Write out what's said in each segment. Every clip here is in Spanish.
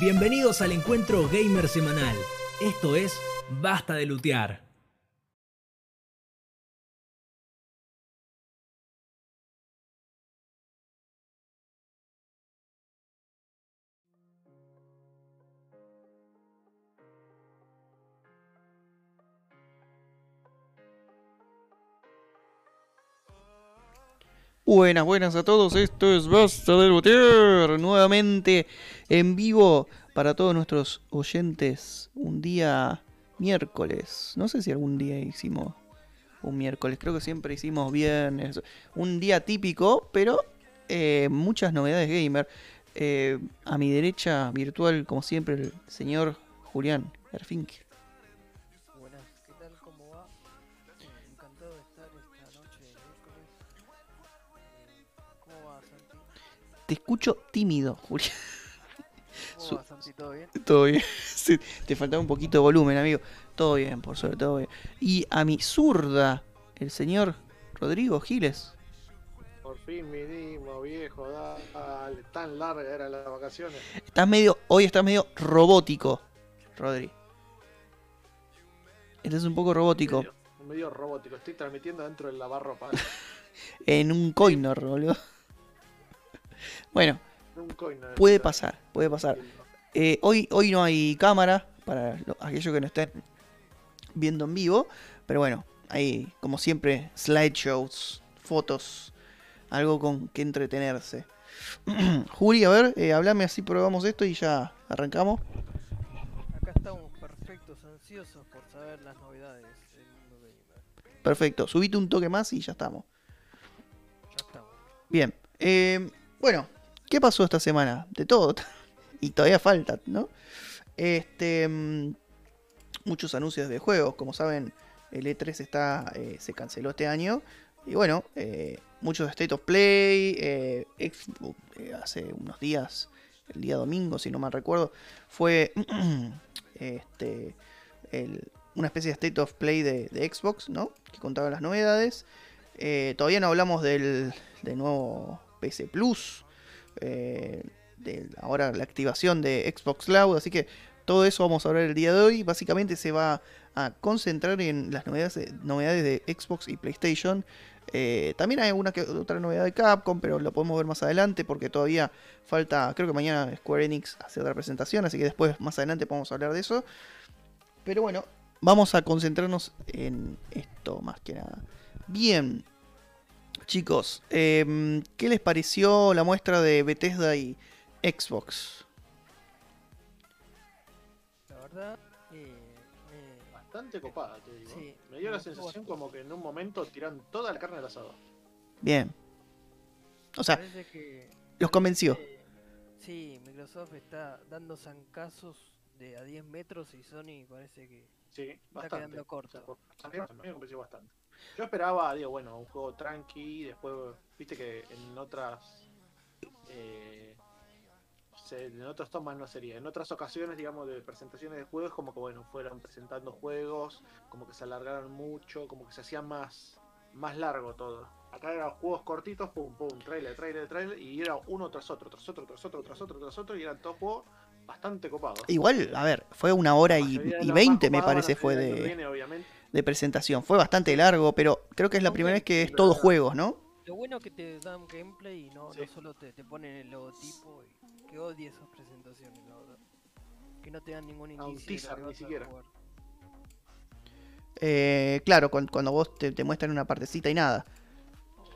Bienvenidos al encuentro gamer semanal. Esto es Basta de Lutear. Buenas, buenas a todos, esto es Basta de Lutear, nuevamente en vivo para todos nuestros oyentes, un día miércoles, no sé si algún día hicimos un miércoles, creo que siempre hicimos viernes, un día típico, pero eh, muchas novedades gamer. Eh, a mi derecha virtual, como siempre, el señor Julián Erfink. Te escucho tímido, Julián. ¿Todo bien? Todo bien. Sí, te faltaba un poquito de volumen, amigo. Todo bien, por suerte, todo bien. Y a mi zurda, el señor Rodrigo Giles. Por fin vinimos, viejo, dale, tan larga eran las vacaciones. Estás medio, hoy estás medio robótico, Rodri. Estás un poco robótico. Medio, medio robótico, estoy transmitiendo dentro del lavarropa. En un coinor, boludo. Bueno, puede pasar, puede pasar. Eh, hoy, hoy no hay cámara para lo- aquellos que no estén viendo en vivo. Pero bueno, hay como siempre slideshows, fotos, algo con que entretenerse. Juli, a ver, eh, hablame así, probamos esto y ya arrancamos. Acá estamos perfectos, ansiosos por saber las novedades del mundo gamer. Perfecto, subite un toque más y ya estamos. Ya estamos. Bien, eh, bueno, ¿qué pasó esta semana? De todo. y todavía falta, ¿no? Este, mm, muchos anuncios de juegos, como saben, el E3 está, eh, se canceló este año. Y bueno, eh, muchos State of Play, eh, Xbox, hace unos días, el día domingo, si no mal recuerdo, fue este, una especie de State of Play de, Xbox, ¿no? Que contaba las novedades. Todavía no hablamos del, del nuevo PC Plus. eh, ahora la activación de Xbox Cloud. Así que todo eso vamos a hablar el día de hoy. Básicamente se va a concentrar en las novedades de, Xbox y PlayStation. Eh, también hay alguna otra novedad de Capcom, pero lo podemos ver más adelante porque todavía falta, creo que mañana Square Enix hace otra presentación, así que después más adelante podemos hablar de eso. Pero bueno, vamos a concentrarnos en esto más que nada. Bien, chicos, em, ¿qué les pareció la muestra de Bethesda y Xbox? La verdad, eh, Bastante copada, te digo. Sí, Me dio la sensación como que en un momento tiran toda la carne al asado. Bien. O sea, que... los convenció. eh, sí, Microsoft está dando zancazos de a 10 metros y Sony parece que... Sí, bastante. quedando corto. O sea, por- mí me convenció bastante. Yo esperaba, digo, bueno, un juego tranqui, después, viste que en otras... eh, en otros tomas no sería. En otras ocasiones, digamos, de presentaciones de juegos, como que, bueno, fueron presentando juegos, como que se alargaron mucho, como que se hacía más, más largo todo. Acá eran juegos cortitos, pum, pum, trailer, trailer, trailer, y era uno tras otro, tras otro, tras otro, tras otro, tras otro, y eran todos juegos bastante copados. Igual, a ver, fue una hora y, mayoría de y los 20 más me parece fue de, viene, obviamente. De presentación. Fue bastante largo, pero creo que es la primera vez que es todo juegos, ¿no? Lo bueno que te dan gameplay y no, Sí. no solo te, te ponen el logotipo y que odio esas presentaciones, la verdad. Que no te dan ningún indicio. ni siquiera. Eh, claro, cuan- cuando, vos te, te muestran una partecita y nada.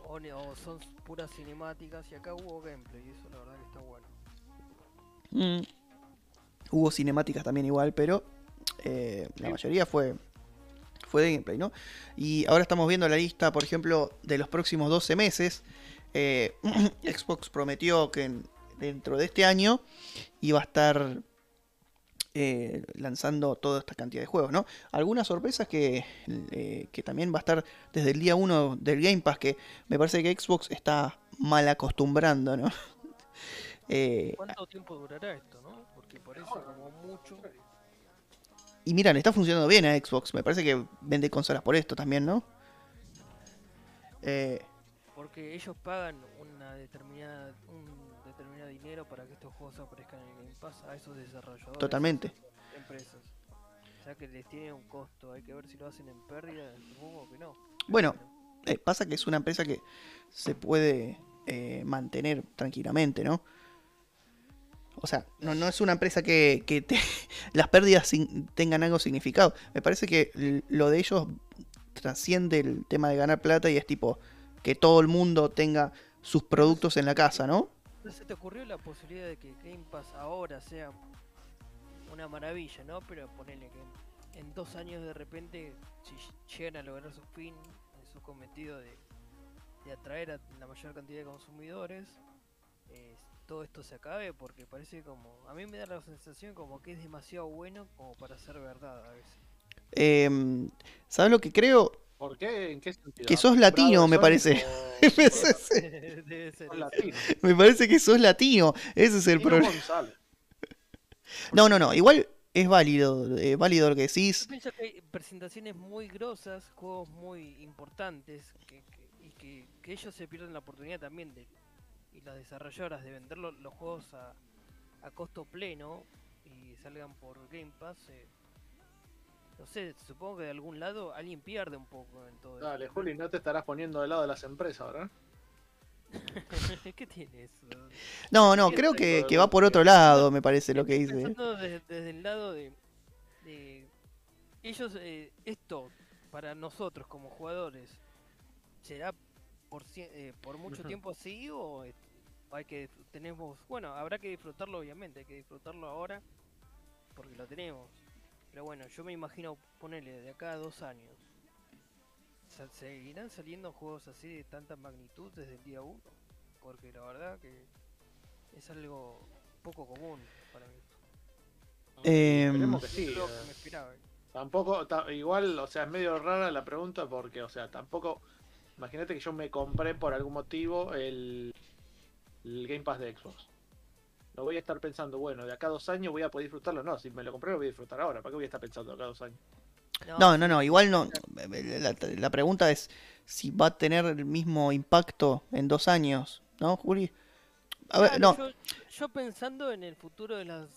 O, o son puras cinemáticas y acá hubo gameplay y eso la verdad que está bueno. Mm. Hubo cinemáticas también igual, pero eh, la Sí. mayoría fue, fue de gameplay, ¿no? Y ahora estamos viendo la lista, por ejemplo, de los próximos 12 meses. Eh, Xbox prometió que en- dentro de este año iba a estar eh, lanzando toda esta cantidad de juegos, ¿no? Algunas sorpresas que, eh, que también va a estar desde el día 1 del Game Pass, que me parece que Xbox está mal acostumbrando, ¿no? ¿Cuánto tiempo durará esto, no? Porque parece como mucho. Y mira, le está funcionando bien a Xbox. Me parece que vende consolas por esto también, ¿no? Eh, Porque ellos pagan una determinada, un determinado dinero para que estos juegos aparezcan en el Game Pass a esos desarrolladores. Totalmente. Empresas. O sea que les tiene un costo. Hay que ver si lo hacen en pérdida. Supongo que no. Bueno, eh, pasa que es una empresa que se puede eh, mantener tranquilamente, ¿no? O sea, no, es una empresa que, te- las pérdidas tengan algo significado. Me parece que lo de ellos trasciende el tema de ganar plata y es tipo que todo el mundo tenga sus productos en la casa, ¿no? ¿No se te ocurrió la posibilidad de que Game Pass ahora sea una maravilla, ¿no? Pero ponele que en dos años de repente, si llegan a lograr su fin, su cometido de, de atraer a la mayor cantidad de consumidores, eh, todo esto se acabe porque parece como... A mí me da la sensación como que es demasiado bueno como para ser verdad a veces. Eh, ¿Sabes lo que creo? ¿Por qué? ¿En qué sentido? Que sos ¿Bravo latino, me parece. Me parece que sos latino. Ese es el problema. No, no, no. Igual es válido, eh, válido lo que decís. Yo pienso que hay presentaciones muy grosas, juegos muy importantes, que, que- y que, que ellos se pierden la oportunidad también de, y las desarrolladoras de vender lo- los juegos a, a costo pleno y salgan por Game Pass. eh, no sé, supongo que de algún lado alguien pierde un poco en todo Dale, esto. Juli, no te estarás poniendo del lado de las empresas, ¿verdad? ¿Qué tiene eso? No, no, creo que, va por otro lado, me parece lo que dice. Pensando desde, desde el lado de, de ellos, eh, esto para nosotros como jugadores, ¿será por, eh, por mucho tiempo así o eh, hay que tenemos, bueno, habrá que disfrutarlo obviamente, hay que disfrutarlo ahora porque lo tenemos. Pero bueno, yo me imagino ponerle de acá a dos años. ¿Seguirán saliendo juegos así de tanta magnitud desde el día uno? Porque la verdad que es algo poco común para mí. Que sí. Eh. que me esperaba. Tampoco, ta- igual, o sea, es medio rara la pregunta porque, o sea, tampoco. Imagínate que yo me compré por algún motivo el, el Game Pass de Xbox. No voy a estar pensando, bueno, de acá a dos años voy a poder disfrutarlo. No, si me lo compré lo voy a disfrutar ahora. ¿Para qué voy a estar pensando de acá a dos años? No, no, no, igual no. La, la pregunta es si va a tener el mismo impacto en dos años, ¿no, Juli? A ver, Claro, no, yo, yo pensando en el futuro de las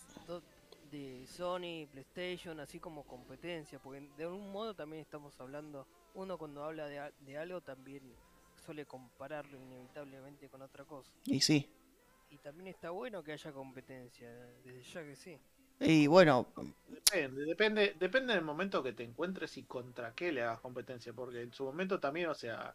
de Sony, PlayStation, así como competencia, porque de algún modo también estamos hablando, uno cuando habla de, algo también suele compararlo inevitablemente con otra cosa. y sí. Y también está bueno que haya competencia, desde ya que sí. Y bueno, Depende, depende, depende del momento que te encuentres y contra qué le hagas competencia. Porque en su momento también, o sea,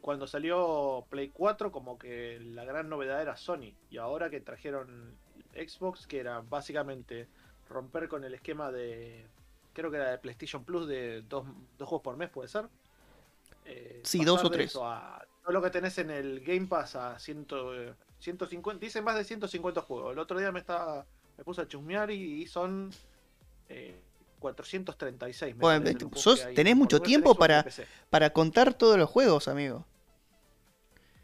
cuando salió Play 4, como que la gran novedad era Sony. Y ahora que trajeron Xbox, que era básicamente romper con el esquema de. Creo que era de PlayStation Plus de dos, dos juegos por mes, puede ser. Eh, Sí, dos o tres. a todo lo que tenés en el Game Pass a 100, eh, 150, dice más de 150 juegos. El otro día me estaba me puse a chusmear y, y son eh, 436. me Bueno, parece, te- los juegos sos- tenés mucho tiempo para- para contar todos los juegos, amigo.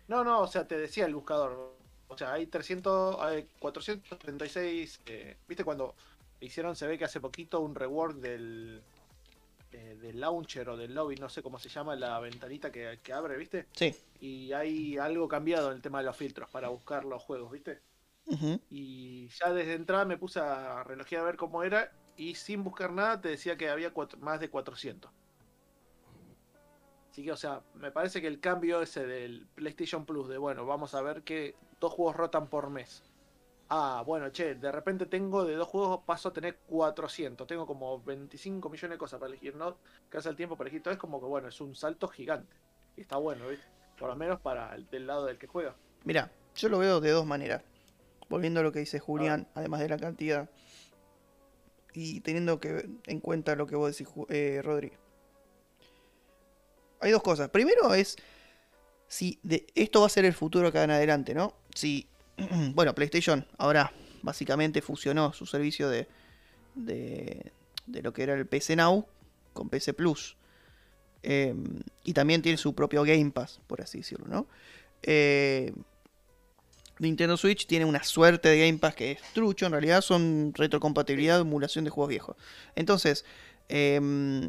No, no, o sea, te decía el buscador. O sea, hay 300, hay 436. eh, ¿Viste cuando hicieron, se ve que hace poquito, un rework del, eh, del launcher o del lobby, no sé cómo se llama, la ventanita que, que abre, ¿viste? Sí. Y hay algo cambiado en el tema de los filtros para buscar los juegos, ¿viste? Ujú. Y ya desde entrada me puse a relojear a ver cómo era y sin buscar nada te decía que había cuatro- más de 400. Así que, o sea, me parece que el cambio ese del PlayStation Plus, de bueno, vamos a ver que dos juegos rotan por mes. Ah, bueno, che, de repente tengo de dos juegos, paso a tener 400. Tengo como 25 millones de cosas para elegir, ¿no? Que hace el tiempo para elegir todo. Es como que, bueno, es un salto gigante. Y está bueno, ¿viste? Por lo menos para el del lado del que juega. Mira, yo lo veo de dos maneras. Volviendo a lo que dice Julián, además de la cantidad. Y teniendo que en cuenta lo que vos decís, eh, Rodri. Hay dos cosas. Primero es si de, esto va a ser el futuro acá en adelante, ¿no? Si, bueno, PlayStation ahora básicamente fusionó su servicio de, de, lo que era el PC Now con PC Plus. Eh, y también tiene su propio Game Pass, por así decirlo, ¿no? Eh, Nintendo Switch tiene una suerte de Game Pass que es trucho, en realidad son retrocompatibilidad emulación de juegos viejos. Entonces, em,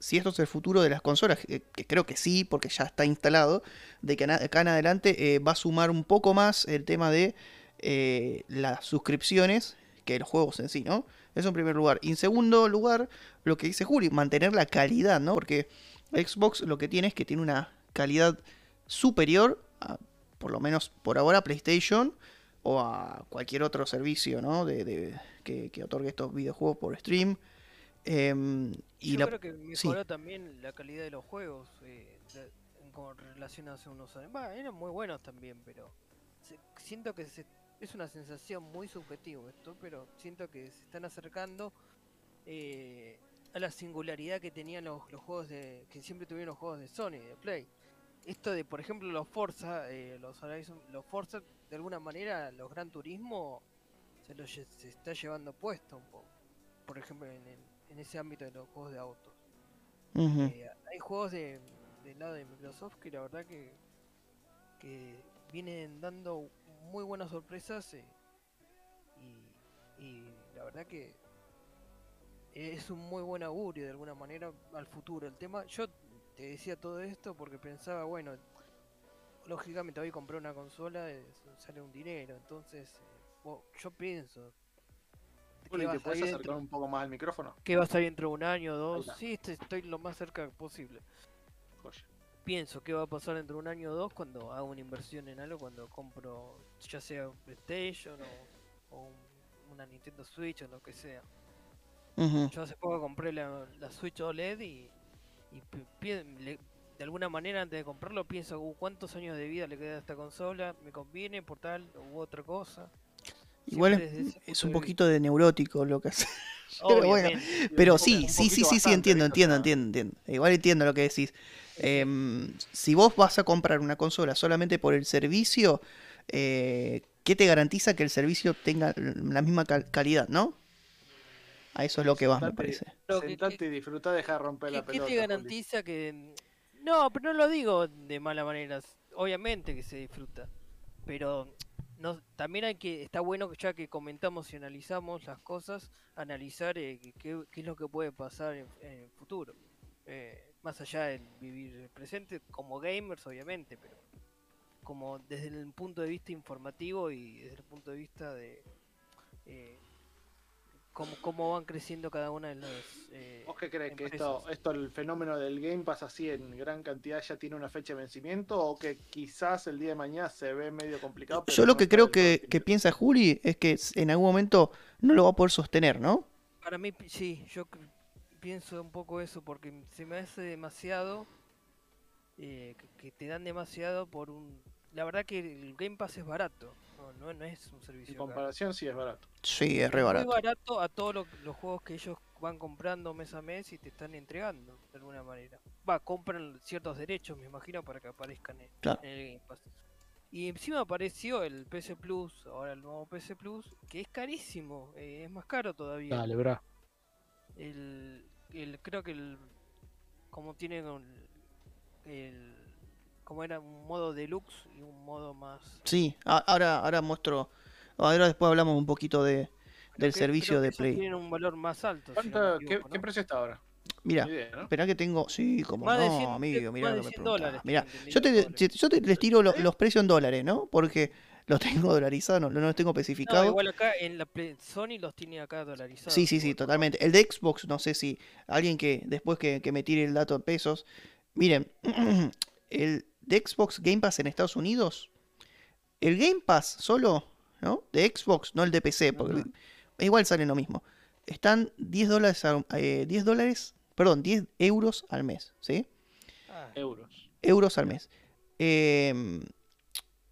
si esto es el futuro de las consolas, que, que creo que sí, porque ya está instalado, de que acá en adelante eh, va a sumar un poco más el tema de eh, las suscripciones que los juegos en sí, ¿no? Eso en primer lugar. Y en segundo lugar, lo que dice Juli, mantener la calidad, ¿no? Porque Xbox lo que tiene es que tiene una calidad superior, a, por lo menos por ahora, a PlayStation o a cualquier otro servicio, ¿no? De, que, que otorgue estos videojuegos por stream. Em, y Yo la- creo que sí. mejoró también la calidad de los juegos eh, de- en- con relación a hace unos años. Bah, eran muy buenos también, pero se- siento que se- es una sensación muy subjetiva esto, pero siento que se están acercando eh, a la singularidad que tenían los, los juegos de que siempre tuvieron los juegos de Sony, de Play. Esto de, por ejemplo, los Forza, eh, los Horizon, los Forza, de alguna manera, los Gran Turismo se los se está llevando puesto un poco. Por ejemplo, en, el- en ese ámbito de los juegos de autos. Eh, hay juegos de, del lado de Microsoft que la verdad que, que vienen dando muy buenas sorpresas eh, y, y la verdad que es un muy buen augurio de alguna manera al futuro. El tema, yo te decía todo esto porque pensaba, bueno, lógicamente voy a comprar una consola, eh, sale un dinero, entonces eh, yo pienso Juli, va a ¿te puedes salir acercar un poco más al micrófono? que va a salir dentro de un año o dos. Sí, este- estoy lo más cerca posible. Joya. Pienso que va a pasar dentro de un año o dos cuando hago una inversión en algo, cuando compro ya sea un PlayStation o, o un- una Nintendo Switch o lo que sea. Yo hace poco compré la, la Switch OLED y, le- de alguna manera antes de comprarlo pienso "Uh, cuántos años de vida le queda a esta consola, me conviene por tal u otra cosa. Igual es, un poquito de neurótico lo que hace. Pero bueno. Pero sí, sí, sí, sí, sí, entiendo, entiendo, sea, entiendo, entiendo. Igual entiendo lo que decís. Em, si vos vas a comprar una consola solamente por el servicio, eh, ¿qué te garantiza que el servicio tenga la misma cal- calidad, no? A eso es lo que vas, me parece. Sentate y disfrutá, deja de romper la ¿Qué, qué pelota. te garantiza que.? No, pero no lo digo de mala manera. Obviamente que se disfruta. Pero no, también hay que. Está bueno que ya que comentamos y analizamos las cosas, analizar eh, qué, es lo que puede pasar en, en el futuro. Eh, más allá del vivir el presente, como gamers, obviamente, pero como desde el punto de vista informativo y desde el punto de vista de. eh, cómo, cómo van creciendo cada una de las. eh, ¿Vos qué crees? ¿Que esto, esto, el fenómeno del Game Pass así en gran cantidad ya tiene una fecha de vencimiento o que quizás el día de mañana se ve medio complicado? pero Yo lo no que creo que, que piensa Juli es que en algún momento no lo va a poder sostener, ¿no? Para mí, pi- sí, yo pienso un poco eso porque se me hace demasiado. eh, que te dan demasiado por un. La verdad que el Game Pass es barato, no, no, no es un En servicio caro. comparación sí es barato. Sí, es re Es barato. Muy barato a todos lo- los juegos que ellos van comprando mes a mes y te están entregando de alguna manera. Va, compran ciertos derechos, me imagino, para que aparezcan en, Claro. en el Game Pass. Y encima apareció el PC Plus, ahora el nuevo PC Plus, que es carísimo, eh, es más caro todavía. Dale, bra. el, el creo que el como tiene un- el como era un modo deluxe y un modo más Sí, ahora, ahora muestro. Ahora después hablamos un poquito de, del que- servicio de Play. tienen un valor más alto si no me ¿Cuánto- qué, precio está ahora? Mira, ¿no? Esperá que tengo. Sí, como Más no, 100 amigo, mirá más lo de que 100 me dólares preguntás. Mirá, tengo yo te, yo te- les tiro lo- los precios en dólares, ¿no? Porque los tengo dolarizados, no, no los tengo No, especificados. igual acá en la Play- Sony los tiene acá dolarizados. Sí, sí, sí, totalmente. El de Xbox, no sé si alguien que después que, que me tire el dato en pesos. Miren, el de Xbox Game Pass en Estados Unidos, el Game Pass solo, ¿no? De Xbox, no el de PC, porque igual salen lo mismo. Están 10 dólares, a- eh, 10 dólares, perdón, 10 euros al mes, ¿sí? Ah, Euros. euros al mes. Em,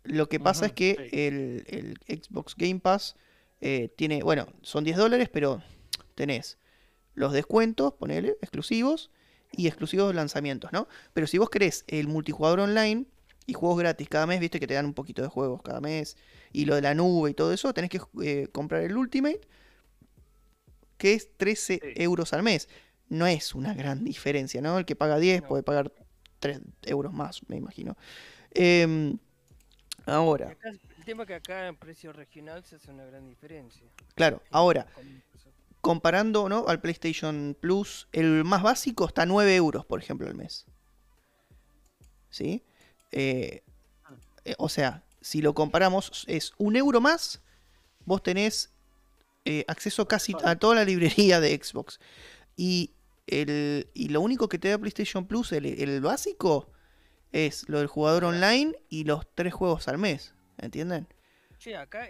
lo que pasa es que sí. el, el Xbox Game Pass eh, tiene, bueno, son 10 dólares, pero tenés los descuentos, ponele, exclusivos, y exclusivos lanzamientos, ¿no? Pero si vos querés el multijugador online y juegos gratis cada mes, viste que te dan un poquito de juegos cada mes, y lo de la nube y todo eso, tenés que eh, comprar el Ultimate, que es 13 Sí. euros al mes. No es una gran diferencia, ¿no? El que paga 10 No. puede pagar 3 euros más, me imagino. Em, ahora, el tema que acá en precio regional se hace una gran diferencia. claro, ahora, con- comparando ¿no? al PlayStation Plus, el más básico está a 9 euros, por ejemplo, al mes. ¿Sí? Eh, eh, o sea, si lo comparamos, es un euro más, vos tenés eh, acceso casi a toda la librería de Xbox. Y, el, y lo único que te da PlayStation Plus, el, el básico, es lo del jugador online y los tres juegos al mes. ¿Entienden? Che, acá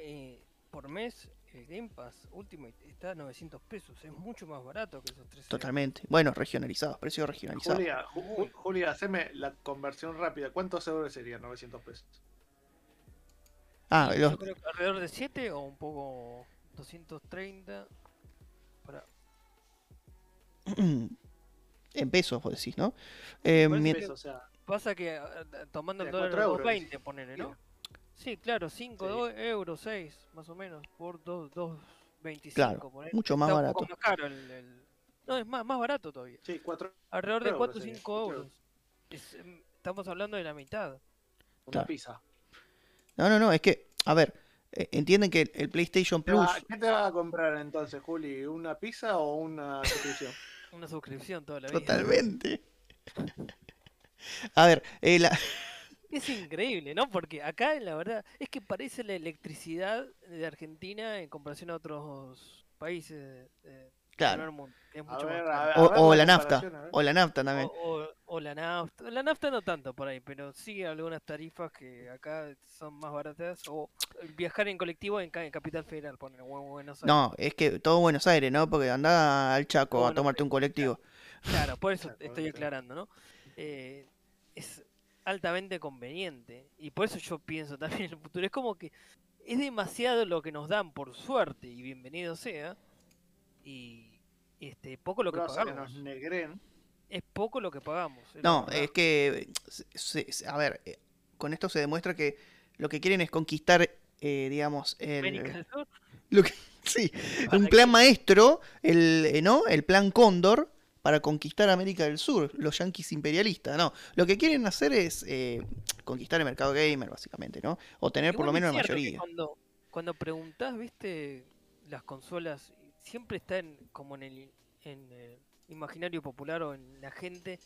por mes el Game Pass Ultimate está a 900 pesos. Es mucho más barato que esos 3 Totalmente. Bueno, regionalizados, precio regionalizado. Julia, Ju- Ju- Julia, haceme la conversión rápida. ¿Cuántos euros serían 900 pesos? Ah, los, Yo creo que alrededor de 7 o un poco 230. Para, en pesos, vos decís, ¿no? Eh, que- Pesos, o sea, pasa que tomando el dólar cuatro euros, 2.20, ponele, ¿no? Mira. Sí, claro, 5 Sí. euros, 6 más o menos, por 2.25. Claro, ponele. mucho más Está barato. Un poco más caro el, el- No, es más, más barato todavía. sí, cuatro, Alrededor de euros 4 o sería, 5 cuatro euros. Es, em, estamos hablando de la mitad. una Claro. pizza. No, no, no, es que, a ver, eh, entienden que el, PlayStation ¿Qué Plus, va- ¿Qué te vas a comprar entonces, Juli? ¿Una pizza o una suscripción? Una suscripción toda la vida. totalmente. A ver, eh, la- Es increíble, ¿no? Porque acá, la verdad, es que parece la electricidad de Argentina en comparación a otros países del claro, primer mundo, que es A mucho ver, más ver, o, la nafta, o la nafta también. O, o- o la nafta. La nafta no tanto por ahí, pero sí algunas tarifas que acá son más baratas. O viajar en colectivo en, ca- en Capital Federal, poner Buenos Aires. No, es que todo Buenos Aires, ¿no? Porque anda al Chaco a tomarte un colectivo. Claro, por eso Claro, estoy claro. aclarando, ¿no? Eh, es altamente conveniente. Y por eso yo pienso también en el futuro. Es como que es demasiado lo que nos dan por suerte, y bienvenido sea. Y este poco lo que que nos pagamos. negren. Es poco lo que pagamos. No, es que, se- a ver, eh, con esto se demuestra que lo que quieren es conquistar, eh, digamos, el, lo que- sí, ¿Para un plan maestro, el, eh, ¿no? El plan Cóndor para conquistar América del Sur, los yanquis imperialistas, no. Lo que quieren hacer es eh, conquistar el mercado gamer, básicamente, ¿no? O tener por lo menos la mayoría. Cuando, cuando preguntás, viste, las consolas, siempre está en, como en el, en el imaginario popular o en la gente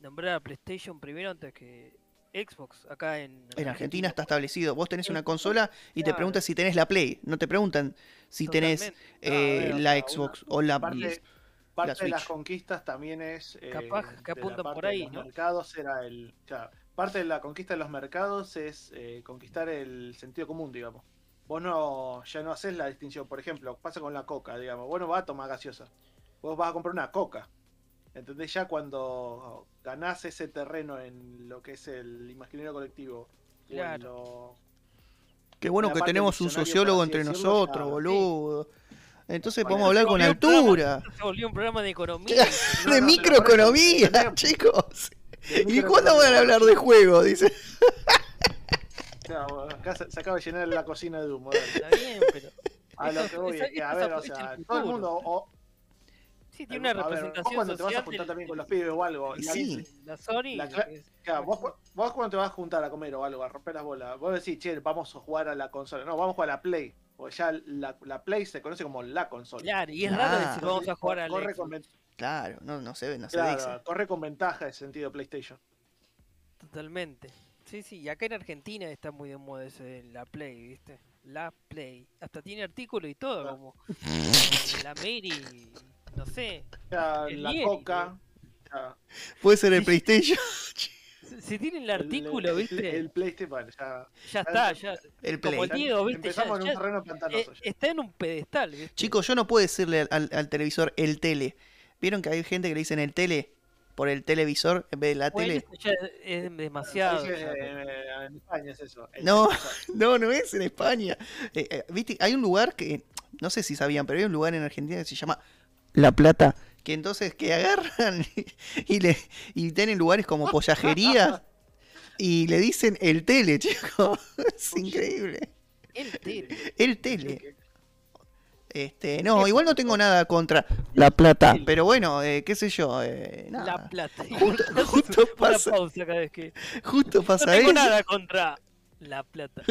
nombrar a PlayStation primero antes que Xbox. Acá en, En Argentina está establecido. Vos tenés una consola y te preguntan si tenés la Play. No te preguntan si tenés Totalmente. Eh, ver, la una- Xbox o la... Parte, de las conquistas también es. eh, Capaz que de la apuntan por de ahí, los ¿no? mercados era el. parte de la conquista de los mercados es eh, conquistar el sentido común, digamos. Vos no, ya no haces la distinción. Por ejemplo, pasa con la coca, digamos. Vos no vas a tomar gaseosa. Vos vas a comprar una coca. ¿Entendés? Ya cuando ganás ese terreno en lo que es el imaginario colectivo. Claro. lo- Qué bueno que tenemos un sociólogo entre decirlo, nosotros, ya- boludo. Entonces Bueno, podemos hablar con un programa- altura. Se volvió un programa de economía. De microeconomía, chicos. de ¿Y cuándo van a hablar de juego? Dice. Acá se, se acaba de llenar la cocina de humo. dale. Está bien, pero. A lo que voy esa- es que, a ver, o sea, el todo el mundo. O, Sí, tiene una a ver, vos representación cuando te vas a juntar del- también con los pibes o algo. Y la- sí. La Sony. La claro, vos, vos cuando te vas a juntar a comer o algo, a romper las bolas, vos decís, che, vamos a jugar a la consola. No, vamos a jugar a la Play. Porque ya la, la Play se conoce como la consola. Claro, y es Claro. raro decir vamos a jugar al corre con, Claro, no, no se ve, no se claro, dice. corre con ventaja ese sentido PlayStation. Totalmente. Sí, sí, y acá en Argentina está muy de moda ese la Play, ¿viste? La Play. Hasta tiene artículo y todo, Ah. como la Mary, no sé. La Lieri, Coca. Puede ser el. PlayStation, Si- Si tiene el el- artículo, el, ¿viste? El, PlayStation, bueno, ya. ya está, ya. el Como Play. el Diego, ¿viste? Ya- Empezamos en ya- un terreno eh, pantanoso. ya. está en un pedestal, ¿viste? Chicos, yo no puedo decirle al, al- al televisor el tele. ¿Vieron que hay gente que le dicen el tele por el televisor en vez de la Bueno, tele? eso ya es demasiado. Eh, en España es eso. el No. No, no es en España. Eh, eh, ¿Viste? Hay un lugar que, no sé si sabían, pero hay un lugar en Argentina que se llama La Plata. Que entonces que agarran y, le, y tienen lugares como pollajería y le dicen el tele, chicos. Es increíble. El tele. El tele. Este, no, igual no tengo nada contra La Plata, pero bueno, eh, qué sé yo, eh, nada. La plata. Justo- justo pasa- pausa cada vez que. Justo No pasa tengo eso. nada contra la plata.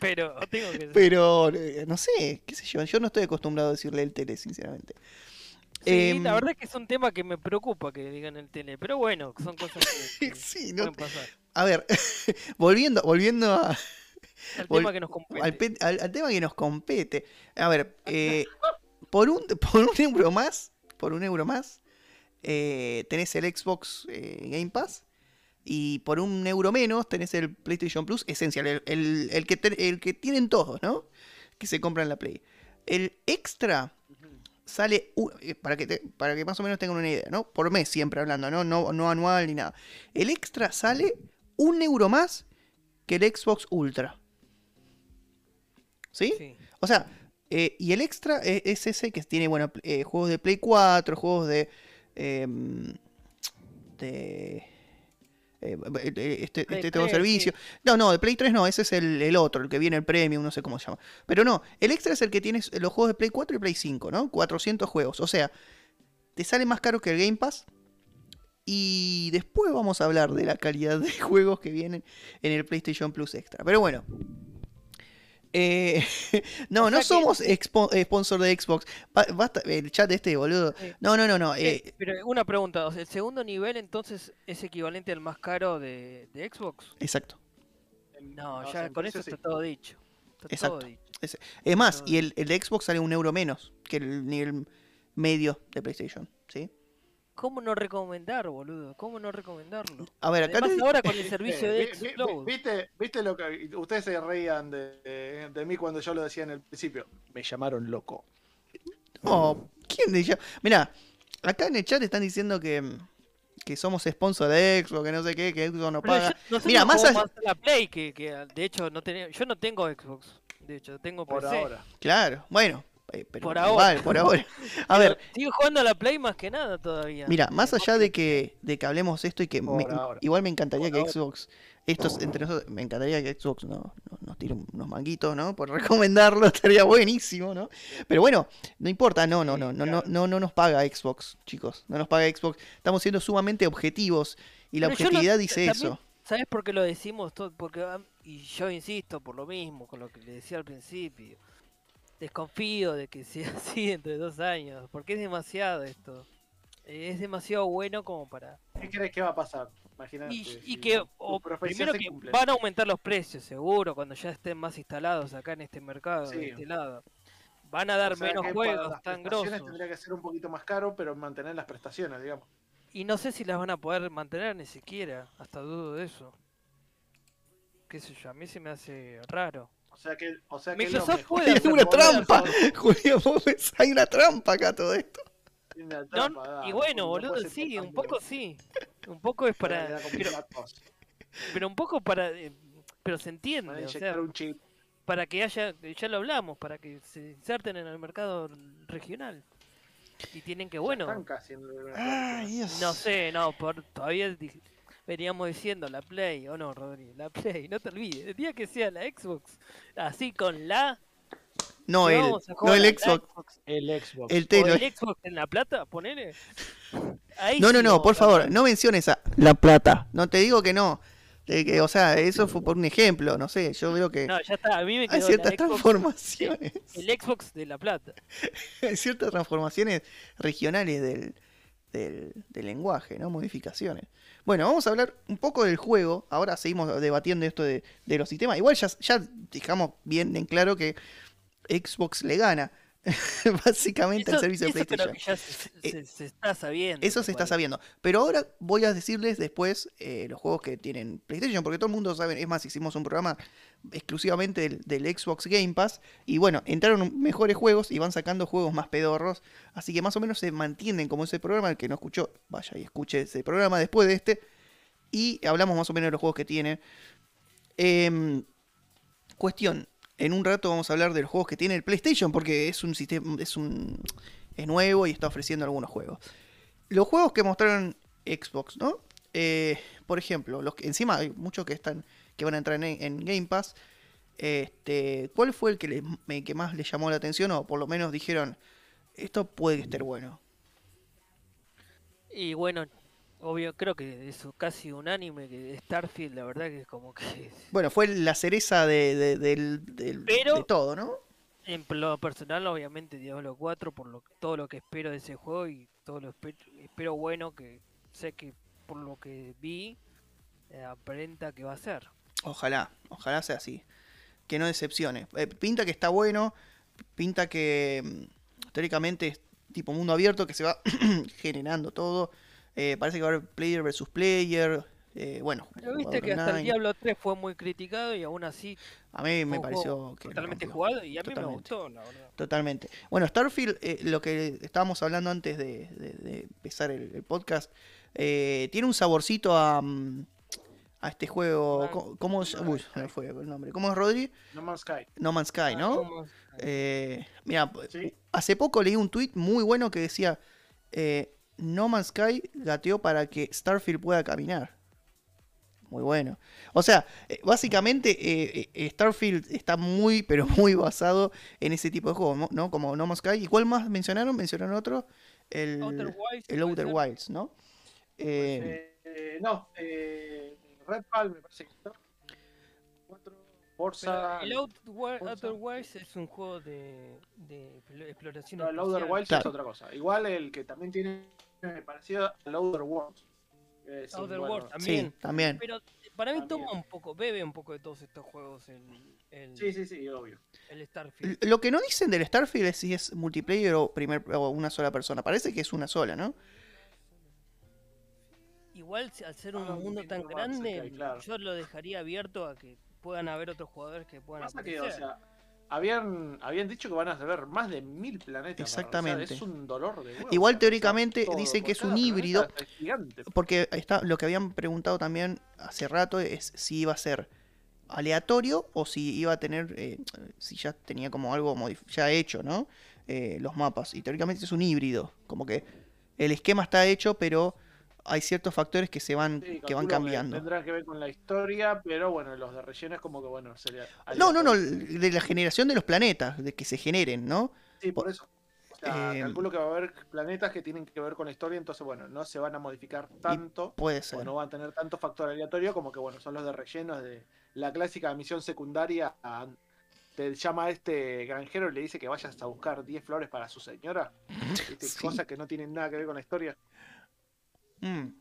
Pero tengo que. Pero, eh, no sé, qué sé yo, yo no estoy acostumbrado a decirle el tele, sinceramente. Sí, Em, la verdad es que es un tema que me preocupa que digan el tele. Pero bueno, son cosas que, que Sí, no pueden pasar. A ver, volviendo, volviendo a, Al Vol- tema que nos compete. al, pe- al- al tema que nos compete. A ver, eh, por, un, por un euro más, por un euro más, eh, tenés el Xbox eh, Game Pass. Y por un euro menos tenés el PlayStation Plus esencial, el, el- el que, el que tienen todos, ¿no? Que se compran en la Play. El extra sale, eh, para, que te- para que más o menos tengan una idea, ¿no? Por mes siempre hablando, ¿no? No, no anual ni nada. El extra sale un euro más que el Xbox Ultra. ¿Sí? Sí. O sea, eh, y el extra es, es ese que tiene, bueno, eh, juegos de Play 4, juegos de... em, de... eh, este, este 3, servicio. No, no, de Play 3 no, ese es el, el otro, el que viene el Premium, no sé cómo se llama. Pero no, el extra es el que tiene los juegos de Play 4 y Play 5, ¿no? 400 juegos. O sea, te sale más caro que el Game Pass. Y después vamos a hablar de la calidad de juegos que vienen en el PlayStation Plus Extra. Pero bueno. Eh, no, O no que- somos expo- eh, sponsor de Xbox. Ba- Basta, el chat este, boludo. Sí. No, no, no, no. Eh, pero una pregunta, o sea, ¿el segundo nivel entonces es equivalente al más caro de, de Xbox? exacto. No, ya con eso está todo dicho. Está Exacto. todo dicho. Es más, No, y el, el de Xbox sale un euro menos que el nivel medio de PlayStation. ¿sí? ¿Cómo no recomendar, boludo? ¿Cómo no recomendarlo? A ver, acá Además te- ahora con el servicio Eh, de vi- vi- Xcloud. ¿Viste, ¿Viste lo que ustedes se reían de, de- de mí cuando yo lo decía en el principio? Me llamaron loco. Oh, ¿quién dice? Mira, acá en el chat están diciendo que, que somos sponsor de Xbox, que no sé qué, que Xbox no paga. yo- Mira, más a la Play que, que de hecho no tenía, yo no tengo Xbox. De hecho, tengo Por PC. ahora. Claro, bueno. Eh, Pero Por ahora. por ahora. A ver, Sigo jugando a la Play más que nada todavía. mira, más allá de que, de que hablemos esto y que me- igual me encantaría Por que ahora. Xbox, estos entre nosotros, me encantaría que Xbox no, no- nos tire unos manguitos, ¿no? Por recomendarlo, estaría buenísimo, ¿no? Pero bueno, no importa, no, no, no, no, no, no, no nos paga Xbox, chicos, no nos paga Xbox. Estamos siendo sumamente objetivos y la Pero yo no- objetividad dice también- eso. ¿Sabes por qué lo decimos todo? Porque, y yo insisto por lo mismo, con lo que le decía al principio. Desconfío de que sea así dentro de dos años, porque es demasiado esto. Eh, Es demasiado bueno como para... ¿Qué crees que va a pasar? Imagínate. Y, y si que, tu o, profecía primero se que cumple. van a aumentar los precios, seguro, cuando ya estén más instalados acá en este mercado, de Sí. este lado. Van a dar O sea, menos juegos las tan prestaciones grosos. Tendría que ser un poquito más caro, pero mantener las prestaciones, digamos. Y no sé si las van a poder mantener ni siquiera, hasta dudo de eso. Qué sé yo, a mí se me hace raro. O sea que, o sea que Microsoft puede hacer una trampa, vos ves, hay una trampa acá todo esto. tiene una No, y bueno, no boludo, sí, un poco sí. Un poco es Para Pero, cosa. pero un poco para... eh, Pero se entiende, Para o sea, un chip. para que haya... Ya lo hablamos, para que se inserten en el mercado regional. Y tienen que, bueno... Están casi en el- Ay, Dios. No sé, no, por, todavía veníamos diciendo la Play, o no, Rodrigo, la Play, no te olvides, el día que sea la Xbox, así con la... No el, no el Xbox, El Xbox. el o Telo. el Xbox en la plata, ponele. Ahí No, no, no, por favor, no menciones a La Plata. No te digo que no. De que, o sea, eso fue por un ejemplo, no sé, yo veo que No, ya está, a mí me hay quedó la ciertas Xbox, transformaciones. el Xbox de la plata. Hay ciertas transformaciones regionales del, del, del lenguaje, ¿no? Modificaciones. Bueno, vamos a hablar un poco del juego. Ahora seguimos debatiendo esto de, de los sistemas. Igual ya, ya dejamos bien en claro que Xbox le gana. Básicamente Eso- servicio de PlayStation. ya se, Eh, se- se está sabiendo. Eso se está sabiendo. Pero ahora voy a decirles después eh, los juegos que tienen PlayStation, porque todo el mundo sabe. Es más, hicimos un programa exclusivamente del, del Xbox Game Pass. Y bueno, entraron mejores juegos y van sacando juegos más pedorros. Así que más o menos se mantienen como ese programa. El que no escuchó, vaya y escuche ese programa después de este. Y hablamos más o menos de los juegos que tiene. Em, cuestión. En un rato vamos a hablar de los juegos que tiene el PlayStation, porque es un sistema. Es un. Es nuevo y está ofreciendo algunos juegos los juegos que mostraron Xbox, ¿no? Eh, por ejemplo, los que encima hay muchos que están que van a entrar en, Game Pass. Este, ¿cuál fue el que, que más les llamó la atención o por lo menos dijeron esto puede esté bueno? Y bueno, obvio, creo que es casi unánime que Starfield, la verdad que es como que Bueno, fue la cereza de, de- Pero- de todo, ¿no? En lo personal, obviamente, Diablo 4, por lo, todo lo que espero de ese juego y todo lo espe- espero bueno que sé que por lo que vi, eh, aparenta que va a ser. Ojalá, ojalá sea así. que no decepcione. Eh, pinta que está bueno, pinta que mm, teóricamente es tipo mundo abierto que se va generando todo. Eh, parece que va a haber player versus player. eh, bueno, Pero viste que hasta el. Diablo 3 fue muy criticado y aún así a mí me pareció que totalmente jugado y a mí me Totalmente. gustó, la verdad. Totalmente. Bueno, Starfield, eh, lo que estábamos hablando antes de, de- de empezar el, el podcast, eh, tiene un saborcito a, mm, a este juego. Man- ¿Cómo, Man uy, fue el nombre. ¿Cómo es Rodri? No Man's Sky. No Man's Sky, ¿no? ¿Cómo? Eh, mira, Sí. hace poco leí un tweet muy bueno que decía: eh, No Man's Sky gateó para que Starfield pueda caminar. Muy bueno. O sea, eh, básicamente eh, eh, Starfield está muy, pero muy basado en ese tipo de juegos, ¿no? Como No Man's Sky. ¿Y cuál más mencionaron? Mencionaron otro. El Outer Wilds, el Outer. Wilds, ¿no? Eh, Eh, no, eh, Redfall me parece que está. Forza. El. Outer Wilds es un juego de, de explo- exploración No, el Outer. Wilds Claro. es otra cosa. Igual el que también tiene eh, parecido al Outer Worlds. Eh, sí, Outer bueno, Worlds sí, también. también. Pero para mí También. toma un poco, bebe un poco de todos estos juegos el, el, Sí, sí, sí, obvio. el Starfield. Lo que no dicen del Starfield es si es multiplayer o, primer, o una sola persona. Parece que es una sola, ¿no? Igual al ser un Ah, un mundo tan grande, claro. yo lo dejaría abierto a que puedan haber otros jugadores que puedan Pasa que, aparecer. o sea, habían, habían dicho que van a haber más de mil planetas. para- o sea, Exactamente. es un dolor de huevo, Igual teóricamente todo, dicen que es un híbrido. es gigante. Porque está, lo que habían preguntado también hace rato es si iba a ser aleatorio o si iba a tener, eh, si ya tenía como algo ya hecho, ¿no? Eh, los mapas. Y teóricamente es un híbrido. Como que el esquema está hecho, pero hay ciertos factores que se van, Sí, que van cambiando. Tendrá que ver con la historia, pero bueno, los de relleno es como que, bueno, sería. No, no, no, de la generación de los planetas, de que se generen, ¿no? Sí, por eso. O sea, Eh, calculo que va a haber planetas que tienen que ver con la historia, entonces, bueno, no se van a modificar tanto, Puede o ser. no van a tener tanto factor aleatorio como que, bueno, son los de relleno de la clásica misión secundaria. a- te llama a este granjero y le dice que vayas a buscar 10 flores para su señora. Sí. Cosas que no tienen nada que ver con la historia. Mm.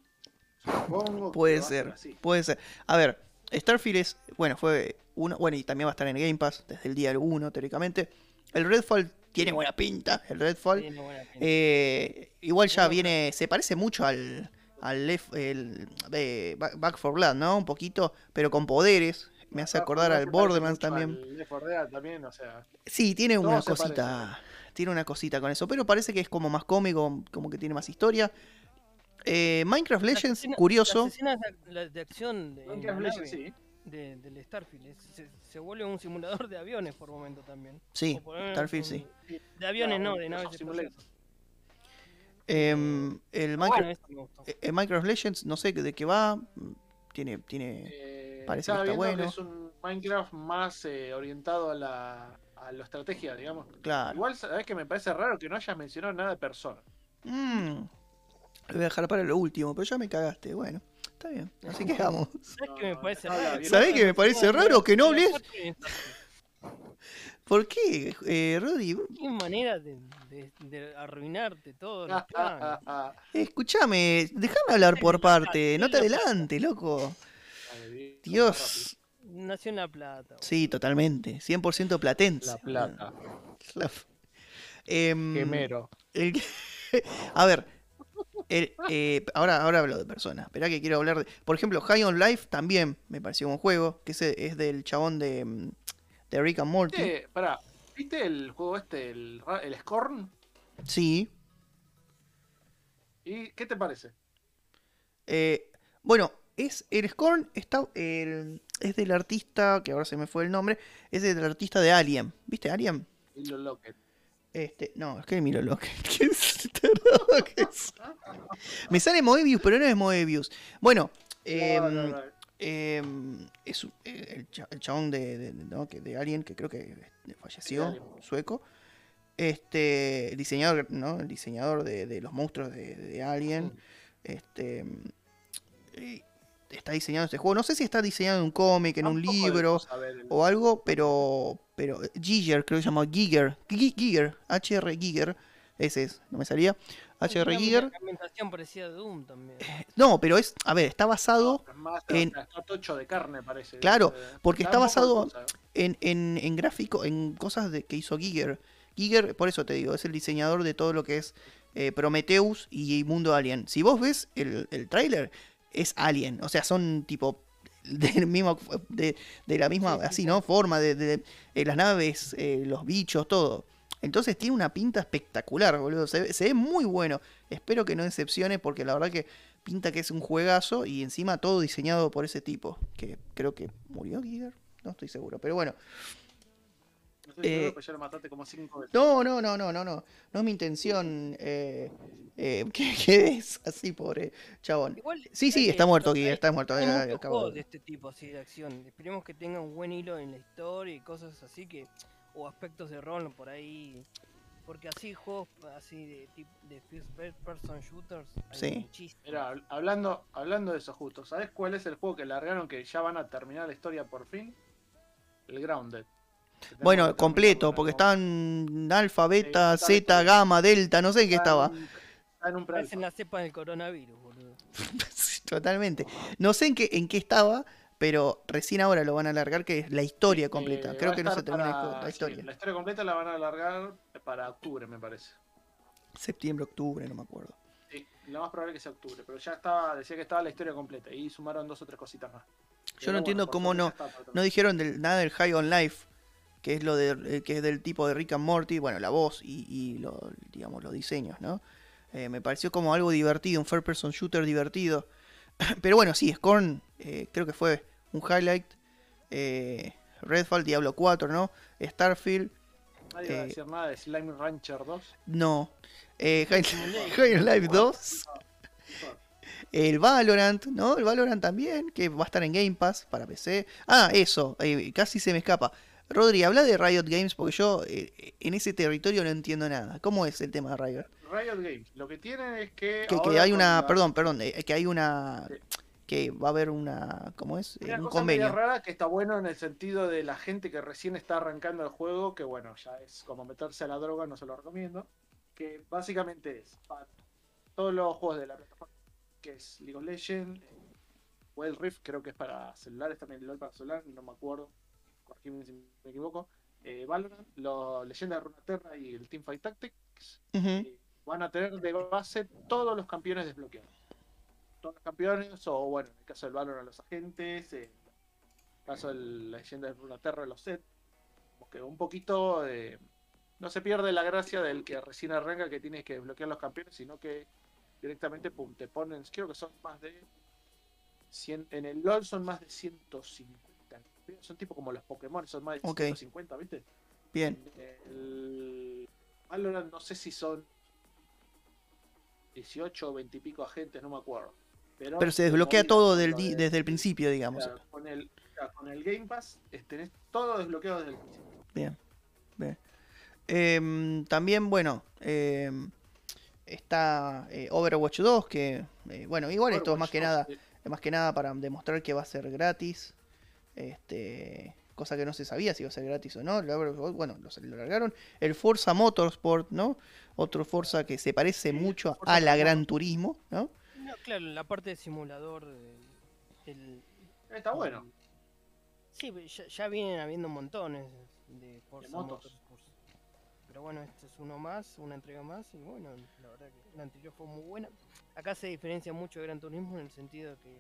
Supongo Puede ser así. puede ser. A ver, Starfield es, bueno, fue uno, bueno, y también va a estar en Game Pass desde el día 1, teóricamente. El Redfall tiene buena pinta, el Redfall. Tiene buena pinta. Eh, igual ya Bueno, viene, se parece mucho al, al Left- el, Back 4 Blood, ¿no? Un poquito, pero con poderes. Me hace acordar al Borderlands también. al Left 4 Dead también, o sea, Sí, tiene una parece. cosita. Tiene una cosita con eso. Pero parece que es como más cómico, como que tiene más historia. Eh, Minecraft Legends, curioso. Las escenas de, la- de acción de, Minecraft Legends, sí. de- del Starfield es- se, se vuelve un simulador de aviones por momento también. Sí, Starfield un- sí. De aviones no, de naves Earth Simulator. espaciales. Em, el Bueno, Minecraft, eh, el Minecraft Legends, no sé de qué va. Tiene, tiene. Eh, Parece que está bueno. es un Minecraft más eh, orientado a la, a la estrategia, digamos. Claro. Igual, sabes que me parece raro que no hayas mencionado nada de persona. Mm, lo voy a dejar para lo último, pero ya me cagaste. Bueno, está bien. Así que vamos. ¿Sabes No, qué me parece raro? ¿Sabés qué me parece raro? Que no hables-. ¿Por qué, eh, Rodri? Qué manera de, de- de arruinarte todo los planes. Escúchame, déjame hablar por parte. No te adelantes, loco. Dios. Nació en La Plata. Sí, totalmente. 100% platense. La plata. La- Em, Quemero. el- a ver, eh, ahora, ahora hablo de personas. Esperá que quiero hablar de. Por ejemplo, High on Life también me pareció un juego. Que ese es del chabón de, mm, de Rick and Morty. ¿Viste, pará, ¿viste el juego este, el, Scorn? Sí. ¿Y qué te parece? Eh, bueno, es el Scorn está, el- es del artista, que ahora se me fue el nombre, es del artista de Alien. ¿Viste Alien? Y lo Locket. Este, no, es que miro lo que ¿qué es tarado que es? Me sale Moebius, pero no es Moebius. Bueno, No, no, em, no. em, es eh, el, cha- el chabón de, de, de- ¿no? que de Alien, que creo que este, falleció, sueco. Este, el diseñador, ¿no? El diseñador de, los monstruos de, Alien. Este, eh, está diseñando este juego. No sé si está diseñado en un cómic, en un libro el- o algo, pero pero Giger, creo que se llama Giger, Gi- Giger, HR Giger, ese es, no me salía. HR Giger. ambientación parecida a Doom también. No, pero es, a ver, está basado más, en- está tocho de carne, parece. Claro, Eh, porque está basado- ¿eh? en, en, en gráfico, en cosas de, que hizo Giger. Giger, por eso te digo, es el diseñador de todo lo que es eh, Prometheus y Mundo Alien. Si vos ves el, el tráiler, es Alien. O sea, son tipo del mismo, de, de la misma, Sí, sí, así, sí. ¿no? Forma de, de- de las naves, eh, los bichos, todo. Entonces tiene una pinta espectacular, boludo. Se, ve- se ve muy bueno. Espero que no decepcione porque la verdad que pinta que es un juegazo y encima todo diseñado por ese tipo. Que creo que murió Giger. No estoy seguro. Pero bueno. No estoy seguro, eh, pero ya lo mataste como cinco veces. No, no, no, no, no, no. No es mi intención eh, eh, que quedes así, pobre chabón. Igual, Sí, sí, hay está muerto, hay- Giger, está muerto. Hay eh, muchos acabo juegos de- este tipo así de acción. Esperemos que tengan un buen hilo en la historia y cosas así que. O aspectos de rol por ahí. Porque así juegos así de de first person shooters hay Sí. muchísimos. Mira, hab- hablando, hablando de eso justo, ¿sabes cuál es el juego que largaron que ya van a terminar la historia por fin? El Grounded. Bueno, completo, porque estaban alfa, beta, está zeta, gamma, delta, no sé en qué estaba. en- Está en un Parecen la cepa del coronavirus, boludo. Sí, Totalmente. No sé en qué, en qué estaba, pero recién ahora lo van a alargar, que es la historia completa. Eh, Creo que no se termina para- la sí, historia. la historia completa la van a alargar para octubre, me parece. Septiembre, octubre, no me acuerdo. Sí, lo más probable es que sea octubre, pero ya estaba, decía que estaba la historia completa y sumaron dos o tres cositas más. Pero no entiendo cómo no- está No dijeron del, nada del High on Life, que es lo de, eh, que es del tipo de Rick and Morty, bueno, la voz y, y lo- digamos los diseños, ¿no? Eh, me pareció como algo divertido, un first person shooter divertido. Pero bueno, sí, Scorn, eh, creo que fue un highlight. Eh, Redfall, Diablo 4, ¿no? Starfield, Nadie va a eh, decir nada de Slime Rancher 2. no. Eh, High, Life 2, el Valorant, ¿no? El Valorant también, que va a estar en Game Pass para PC. Ah, eso, eh, casi se me escapa. Rodri, habla de Riot Games porque yo eh, en ese territorio no entiendo nada. ¿Cómo es el tema de Riot? Riot Games, lo que tienen es que. Que, hay una, la- perdón, perdón, eh, que hay una, Sí. Que va a haber una, ¿cómo es? Una un cosa convenio. rara que está bueno en el sentido de la gente que recién está arrancando el juego, que bueno, ya es como meterse a la droga, no se lo recomiendo. Que básicamente es para todos los juegos de la plataforma, que es League of Legends, eh, Wild Rift, creo que es para celulares también, LOL para celular, no me acuerdo, corregime si me equivoco. Eh, Valorant, los Leyenda de Runeterra y el Teamfight Tactics eh, van a tener de base todos los campeones desbloqueados. Todos los campeones, o bueno, en el caso del Valor a los agentes, eh, en el caso de la leyenda de Runeterra, los set. Como que un poquito eh, no se pierde la gracia del que recién arranca que tienes que desbloquear los campeones, sino que directamente pum, te ponen, creo que son más de 100, en el LOL son más de 150. Son tipo como los Pokémon, son más de Ok. 150, ¿viste? Bien, El Valorant no sé si son 18 o 20 y pico agentes, no me acuerdo. Pero, pero se desbloquea todo del de- desde el principio, digamos. claro, con, el, claro, con el Game Pass tenés todo desbloqueado desde el principio. Bien, bien. Em, también, bueno, em, está eh, Overwatch 2, que, eh, bueno, igual esto es más que nada, 2, es más que nada para demostrar que va a ser gratis. Este, cosa que no se sabía si iba a ser gratis o no. Bueno, lo, lo largaron. El Forza Motorsport, ¿no? Otro Forza que se parece Sí, mucho a la. Gran Turismo, ¿no? No, claro, la parte de simulador. eh, el- Está bueno. Sí, pero ya, ya vienen habiendo montones de Forza motos. Pero bueno, este es uno más, una entrega más. Y bueno, la verdad que la anterior fue muy buena. Acá se diferencia mucho de Gran Turismo en el sentido de que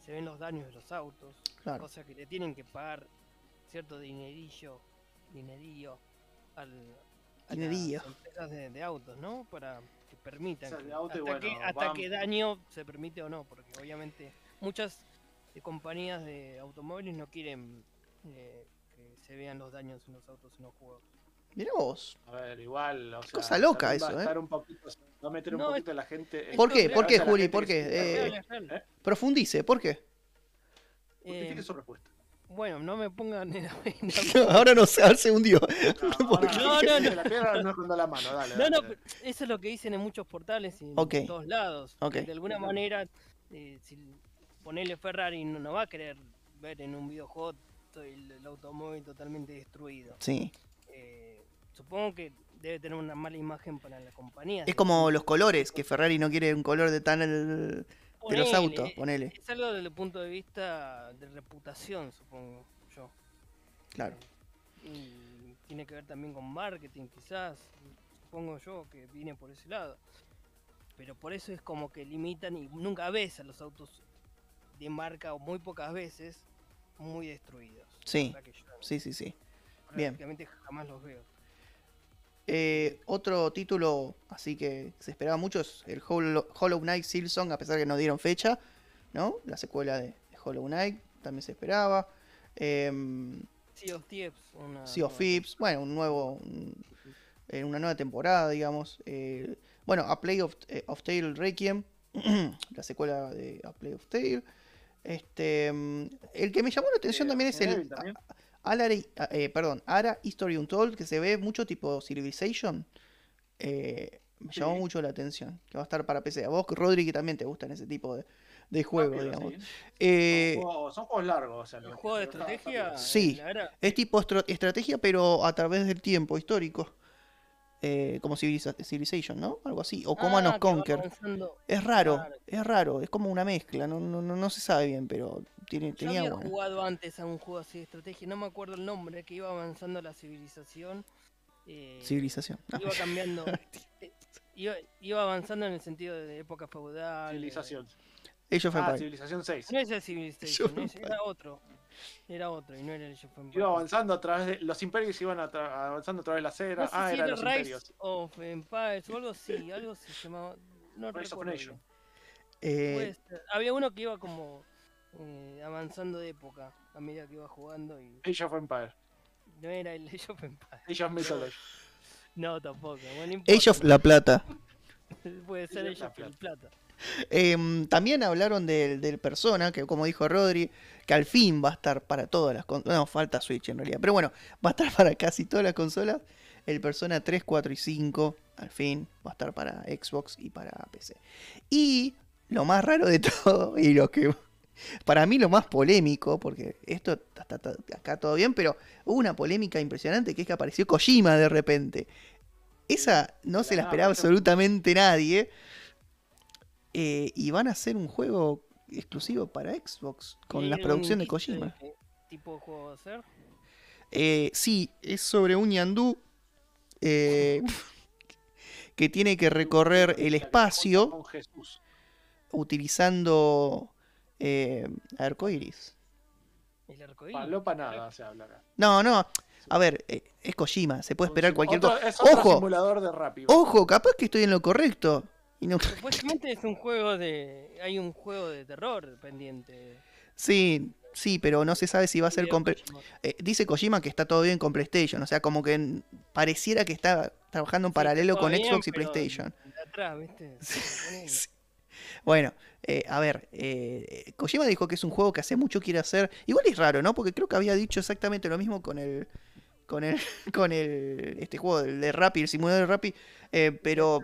se ven los daños de los autos. Claro. Cosa que le tienen que pagar cierto dinerillo, dinerillo al, a Dinerillo. las empresas de, de autos, ¿no? Para que permitan que- hasta, bueno, que, hasta que daño se permite o no, porque obviamente muchas eh, compañías de automóviles no quieren eh, que se vean los daños en los autos en los juegos. Mirá vos. A ver, igual. O sea, cosa loca eso, ¿eh? un poquito, va a meter un No, poquito la gente. ¿Por qué? ¿Por qué, Juli? ¿Por qué? Eh. ¿eh? profundice, ¿por qué? Justifique Eh, su respuesta. Bueno, no me pongan en la... Ahora no sé, se hundió. No, ¿Por no? No, no, no. La piedra no la mano, dale. No, dale, no, dale. pero eso es lo que dicen en muchos portales y en todos lados. De alguna manera, eh, si ponerle Ferrari no, no va a querer ver en un videojuego el, el automóvil totalmente destruido. Sí, Eh, supongo que debe tener una mala imagen para la compañía. Es como los colores, que Ferrari no quiere un color de tan el- de los Ponele, autos, ponele. Es algo desde el punto de vista de reputación, supongo yo. Claro. Y tiene que ver también con marketing, quizás. Supongo yo que viene por ese lado. Pero por eso es como que limitan y nunca ves a los autos de marca o muy pocas veces muy destruidos. Sí. Que yo Sí, sí, sí. bien. prácticamente jamás los veo. Eh, otro título, así que se esperaba mucho, es el Hollow, Hollow Knight Silksong, a pesar que no dieron fecha, ¿no? La secuela de, de Hollow Knight también se esperaba. Em, Sea of Thieves, una sea of Thieves, bueno, un nuevo, un- eh, una nueva temporada, digamos. Eh, bueno, A Play of, eh, of Tale Requiem, la secuela de A Play of Tale. Este, mm, el que me llamó la atención Eh, también es el. Alara, eh, perdón, Ara History Untold, que se ve mucho tipo Civilization. Eh, me llamó mucho la atención, que va a estar para PC. A vos, Rodri, que también te gustan ese tipo de, de juegos, Rápido, digamos. sí. Eh, Son juegos- son juegos largos. O sea, ¿El juego de estrategia? Sí. es tipo estro- estrategia, pero a través del tiempo histórico. Eh, como Civiliza- Civilization, ¿no? Algo así. O Command Ah, Conquer. Es raro, Claro. es raro. Es como una mezcla. No, no, no, no se sabe bien, pero tiene, Yo tenía había bueno. jugado antes a un juego así de estrategia, no me acuerdo el nombre, que iba avanzando la civilización. eh, Civilización. iba cambiando. iba, iba avanzando en el sentido de época feudal. eh, Civilización. Age of Ah. Civilización 6. No es el Civilization, ese era otro. Era otro y no era el Empires. Iba avanzando a través de. Los imperios iban a tra- avanzando a través de la No acera. sé ah, si eran era los Rise imperios. of Empires o algo así, algo se llamaba. No Rise of Nation. Eh, Puede ser. Había uno que iba como eh, avanzando de época a medida que iba jugando y Age of Empires. no era el Age of Empires. Age of Mythology. No, tampoco. Bueno, no Age of. La Plata. Puede ser Age of La Plata. Em, también hablaron del, del Persona, que como dijo Rodri, que al fin va a estar para todas las consolas. No, falta Switch en realidad. Pero bueno, va a estar para casi todas las consolas. El Persona 3, 4 y 5, al fin, va a estar para Xbox y para PC. Y lo más raro de todo, y lo que para mí lo más polémico, porque esto está, está acá todo bien, pero hubo una polémica impresionante que es que apareció Kojima de repente. Esa no se la esperaba absolutamente nadie. Eh, y van a hacer un juego exclusivo para Xbox con ¿Y la producción de Kojima. qué tipo de juego va a ser? Eh, sí, es sobre un ñandú eh, que tiene que recorrer el espacio utilizando eh, arcoiris. El arcoíris. Palopa nada se habla acá. No, no. A ver, eh, es Kojima, se puede esperar cualquier cosa. Es otro Ojo, simulador de rápido. ojo, capaz que estoy en lo correcto. Y no- Supuestamente es un juego de. Hay un juego de terror pendiente. Sí, sí, pero no se sabe si va a ser con... Eh, dice Kojima que está todo bien con PlayStation, o sea, como que pareciera que está trabajando en Sí, paralelo con bien, Xbox y PlayStation. de atrás, ¿viste? Ponele. Sí. Bueno, eh, a ver, eh, Kojima dijo que es un juego que hace mucho quiere hacer. Igual es raro, ¿no? Porque creo que había dicho exactamente lo mismo con el. Con el. Con el. Este juego del de Rappi, el simulador de Rappi. eh, pero.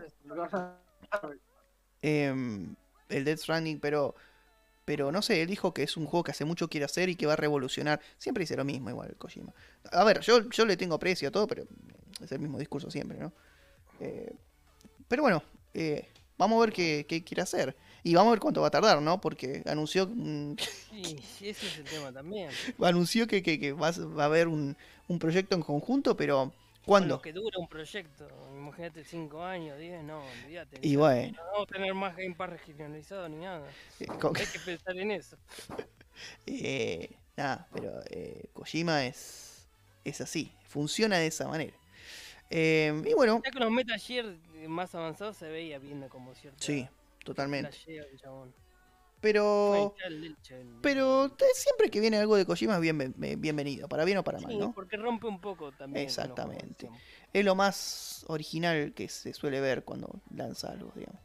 Em, el Death Stranding, pero. Pero no sé, él dijo que es un juego que hace mucho quiere hacer y que va a revolucionar. Siempre dice lo mismo, igual, Kojima. A ver, yo, yo le tengo aprecio a todo, pero es el mismo discurso siempre, ¿no? Eh, pero bueno, eh, vamos a ver qué, qué quiere hacer. Y vamos a ver cuánto va a tardar, ¿no? Porque anunció, mm, Sí, sí, ese es el tema también. anunció que, que- que va, a- va a haber un, un proyecto en conjunto, pero Lo ¿cuándo? que dura un proyecto. Imagínate 5 años, 10, no, olvídate. Y bueno, No vamos a tener más Game Pass regionalizado ni nada. eh, co- Hay que pensar en eso. eh, nada, pero eh, Kojima es, es así, funciona de esa manera. Eh, y bueno, Ya con los Metal Gear más avanzados se veía viendo como cierto. sí, totalmente. el chabón. Pero, pero siempre que viene algo de Kojima es bien, bienvenido, para bien o para mal, Sí, ¿no? porque rompe un poco también. juegos Exactamente. es lo más original que se suele ver cuando lanza algo, digamos.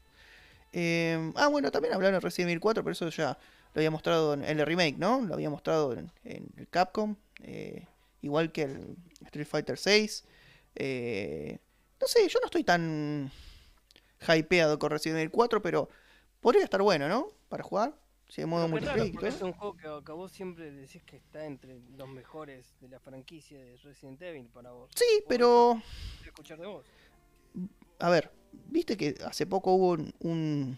Eh, ah, bueno, también hablaron de Resident Evil 4, pero eso ya lo había mostrado en el remake, ¿no? Lo había mostrado en, en el Capcom, eh, igual que el Street Fighter 6. Eh, no sé, yo no estoy tan hypeado con Resident Evil 4, pero podría estar bueno, ¿no? Para jugar. Si hay modo multiplayer y porque es un juego que, que vos siempre decís que está entre los mejores de la franquicia de Resident Evil para vos. Sí, pero escuchar de vos. A ver, viste que hace poco hubo un, un-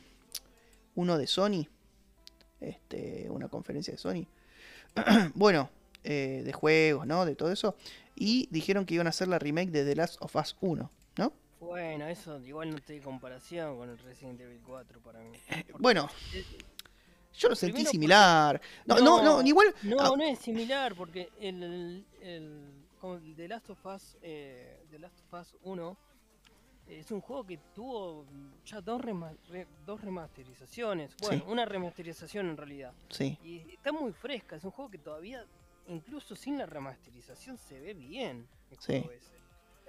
uno de Sony, este, una conferencia de Sony. bueno, eh, de juegos, ¿no? De todo eso. Y dijeron que iban a hacer la remake de The Last of Us 1, ¿no? Bueno, eso igual no tiene comparación con el Resident Evil 4 para mí. Porque Bueno, eh, yo lo sentí similar. No, no, no, No, igual. No, ah, no es similar porque el, el, el, The Last of Us, eh, The Last of Us 1 es un juego que tuvo ya dos, rema- re- dos remasterizaciones. Bueno, Sí. una remasterización en realidad. sí, Y está muy fresca, es un juego que todavía, incluso sin la remasterización, se ve bien. El Sí. juego ese.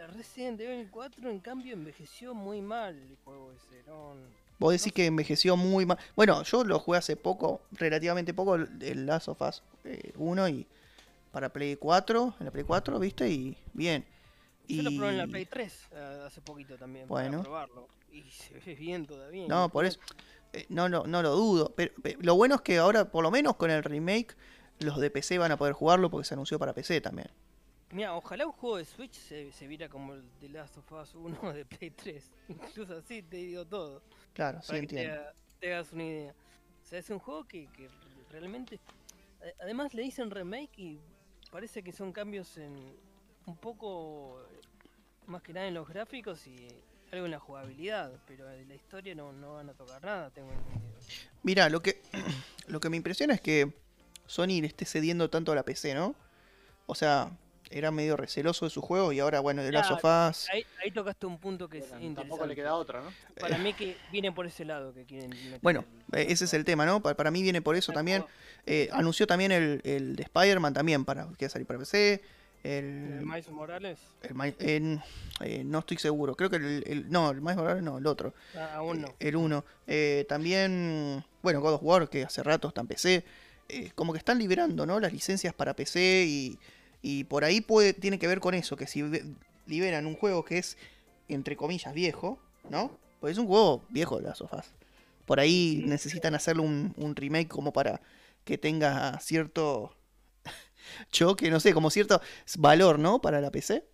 Resident Evil 4, en cambio, envejeció muy mal el juego ese. No, vos decís que envejeció muy mal. Bueno, yo lo jugué hace poco, relativamente poco, el Last of Us eh, 1 y para Play 4, en la Play 4, ¿viste? Y bien. Yo lo probé en la Play 3 eh, hace poquito también Bueno. para probarlo. Y se ve bien todavía. No, por eso. eh, no, no, no lo dudo. Pero, pe- lo bueno es que ahora, por lo menos con el remake, los de PC van a poder jugarlo porque se anunció para PC también. Mira, ojalá un juego de Switch se, se viera como el The Last of Us 1 de Play 3. Incluso así te digo todo. Claro, sí que te, entiendo. haga- te hagas una idea. O sea, es un juego que, que realmente... a- Además le dicen remake y parece que son cambios en un poco... eh, Más que nada en los gráficos y algo en la jugabilidad. Pero de la historia no, no van a tocar nada, tengo entendido. Mira, lo que, lo que me impresiona es que Sony le esté cediendo tanto a la PC, ¿no? O sea, era medio receloso de su juego y ahora, bueno, de Last of Us. Ahí, ahí tocaste un punto que es Bueno, interesante. tampoco le queda otra, ¿no? Para mí que viene por ese lado que quieren meter Bueno, el- eh, ese es el tema, ¿no? Pa- Para, mí viene por eso también. Eh, anunció también el, el de Spider-Man también para que salir para PC. ¿El El, Miles Morales? el Mi- en- eh, no estoy seguro. Creo que el, el- no, el Miles Morales no, el otro. Ah, aún no. Eh, El 1. también, bueno, God of War, que hace rato está en PC. eh, como que están liberando, ¿no? Las licencias para PC y, y por ahí puede, tiene que ver con eso, que si liberan un juego que es, entre comillas, viejo, ¿no? Pues es un juego viejo las sofás. Por ahí necesitan hacerle un, un remake como para que tenga cierto choque, no sé, como cierto valor, ¿no? Para la PC.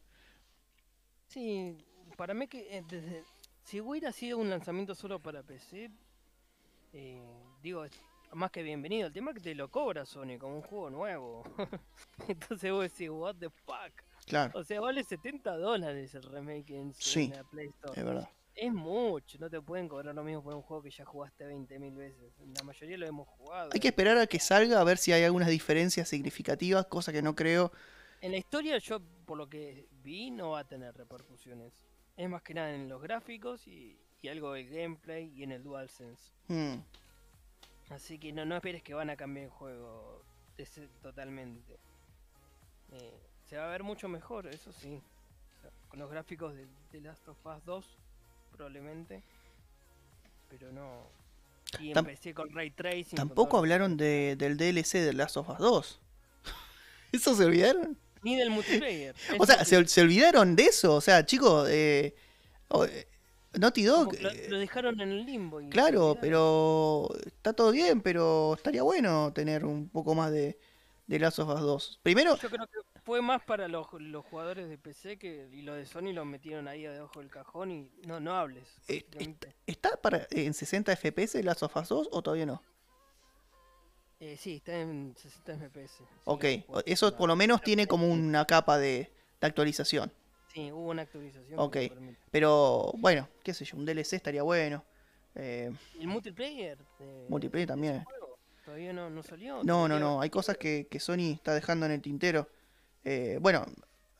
Sí, para mí que eh, desde, si hubiera sido un lanzamiento solo para PC, eh, digo, más que bienvenido. El tema es que te lo cobra Sony como un juego nuevo. Entonces vos decís, what the fuck. Claro, O sea, vale 70 dólares el remake en, en Sí, la Play Store. es verdad. Es mucho, no te pueden cobrar lo mismo por un juego que ya jugaste 20.000 veces. La mayoría lo hemos jugado. Hay que esperar a que salga a ver si hay algunas diferencias significativas, cosa que no creo. En la historia yo, por lo que vi, no va a tener repercusiones. Es más que nada en los gráficos y, y algo del gameplay y en el DualSense. Hmm, Así que no, no esperes que van a cambiar el juego totalmente. Eh, se va a ver mucho mejor, eso sí. O sea, con los gráficos de, de Last of Us 2, probablemente. Pero no. Y empecé con Ray Tracing. Tampoco hablaron de, del DLC de Last of Us 2. ¿Eso se olvidaron? Ni del multiplayer. O sea, se, se olvidaron de eso. O sea, chicos, eh, eh, Naughty Dog, que lo, eh, lo dejaron en el limbo. y claro, pero está todo bien, pero estaría bueno tener un poco más de, de Last of Us 2. Primero, Yo creo que fue más para los, los jugadores de PC que y los de Sony los metieron ahí debajo del cajón y no no hables. Eh, prácticamente. ¿está para, en 60 FPS Last of Us 2 o todavía no? Eh, sí, está en 60 FPS. sí, Ok, eso por lo menos tiene como una capa de, de actualización. Sí, hubo una actualización. Ok. Pero bueno, qué sé yo, un DLC estaría bueno. Eh, ¿Y el multiplayer? de- Multiplayer también. ¿Todavía no, no salió? no, no, no, hay cosas que, que Sony está dejando en el tintero. Eh, bueno,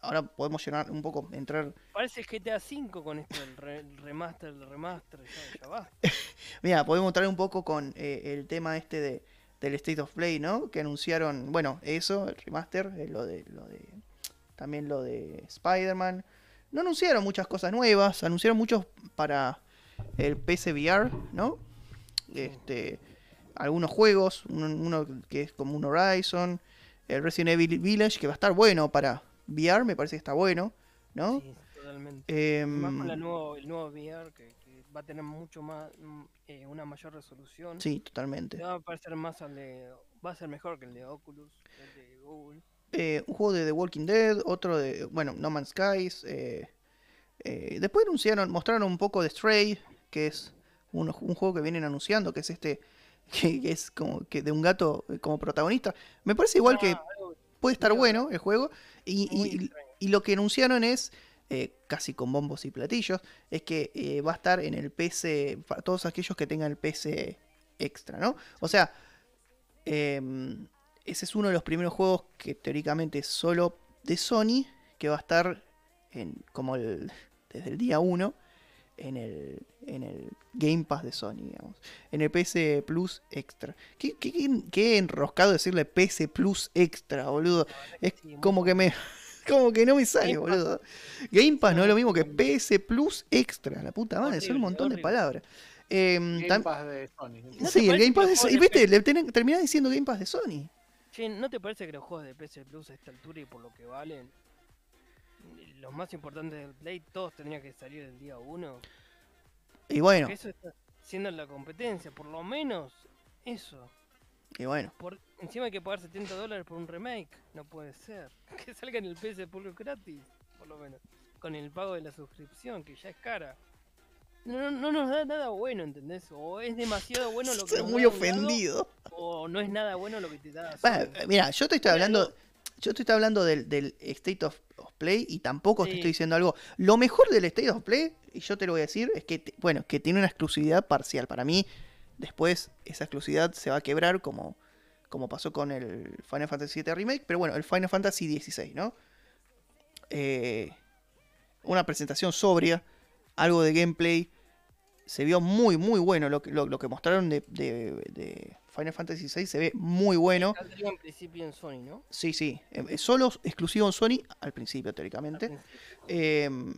ahora podemos llenar un poco, entrar... Parece GTA V con esto del re- el remaster, el remaster, ya, ya va. Mira, podemos entrar un poco con eh, el tema este de, del State of Play, ¿no? Que anunciaron, bueno, eso, el remaster, eh, lo de, lo de, también lo de Spider-Man. No anunciaron muchas cosas nuevas, anunciaron muchos para el PSVR, ¿no? Este, algunos juegos, uno, que es como un Horizon, el Resident Evil Village, que va a estar bueno para VR, me parece que está bueno, ¿no? Sí, totalmente. Em, Más con la nuevo, el nuevo VR que, que va a tener mucho más, mm, eh, una mayor resolución. sí, totalmente. Va a parecer más al de, va a ser mejor que el de Oculus, el de Google. Eh, un juego de The Walking Dead, otro de, bueno, No Man's Skies, eh, Eh, después anunciaron, mostraron un poco de Stray, que es un, un juego que vienen anunciando, que es este, que, que es como que de un gato eh, como protagonista. Me parece igual que Ah, puede estar bueno el juego. Y, y- lo que anunciaron es, eh, casi con bombos y platillos, es que eh, va a estar en el PC, para todos aquellos que tengan el PC extra, ¿no? O sea, em, ese es uno de los primeros juegos que teóricamente es solo de Sony, que va a estar en, como el, desde el día 1 en el, en el Game Pass de Sony, digamos. En el PC Plus Extra. ¿Qué, qué, qué- qué enroscado decirle PC Plus Extra, boludo? Es como que me. Como que no me sale, Game Pass. boludo. Game Pass no es lo mismo que. PS Plus Extra. La puta madre, son un Horrible, montón de palabras. Em, Game tam- Pass de Sony. ¿No sí, el Game Pass de Sony. juegos ¿Viste? Le terminás diciendo Game Pass de Sony. Che, ¿no te parece que los juegos de PC Plus a esta altura y por lo que valen, los más importantes del Play, todos tendrían que salir el día 1? Y bueno, Eso está siendo la competencia, por lo menos eso. y bueno. Por, encima hay que pagar 70 dólares por un remake, no puede ser. Que salga en el PC Plus gratis, por lo menos. Con el pago de la suscripción, que ya es cara. No, no, no nos da nada bueno, ¿entendés? O es demasiado bueno lo que Estoy muy ofendido. o no es nada bueno lo que te da. Bueno, mira, yo te estoy hablando. Yo te estoy hablando del, del State of, of Play y tampoco te estoy diciendo algo. Lo mejor del State of Play, y yo te lo voy a decir, es que, te- bueno, que tiene una exclusividad parcial. Para mí, después esa exclusividad se va a quebrar como, como pasó con el Final Fantasy VII Remake, pero bueno, el Final Fantasy XVI, ¿no? Eh, una presentación sobria, algo de gameplay. Se vio muy, muy bueno. Lo que, lo, lo que mostraron de, de- de Final Fantasy VI se ve muy bueno. Saldría en principio en Sony, ¿no? Sí, sí. eh, solo exclusivo en Sony al principio, Al teóricamente. principio. Em,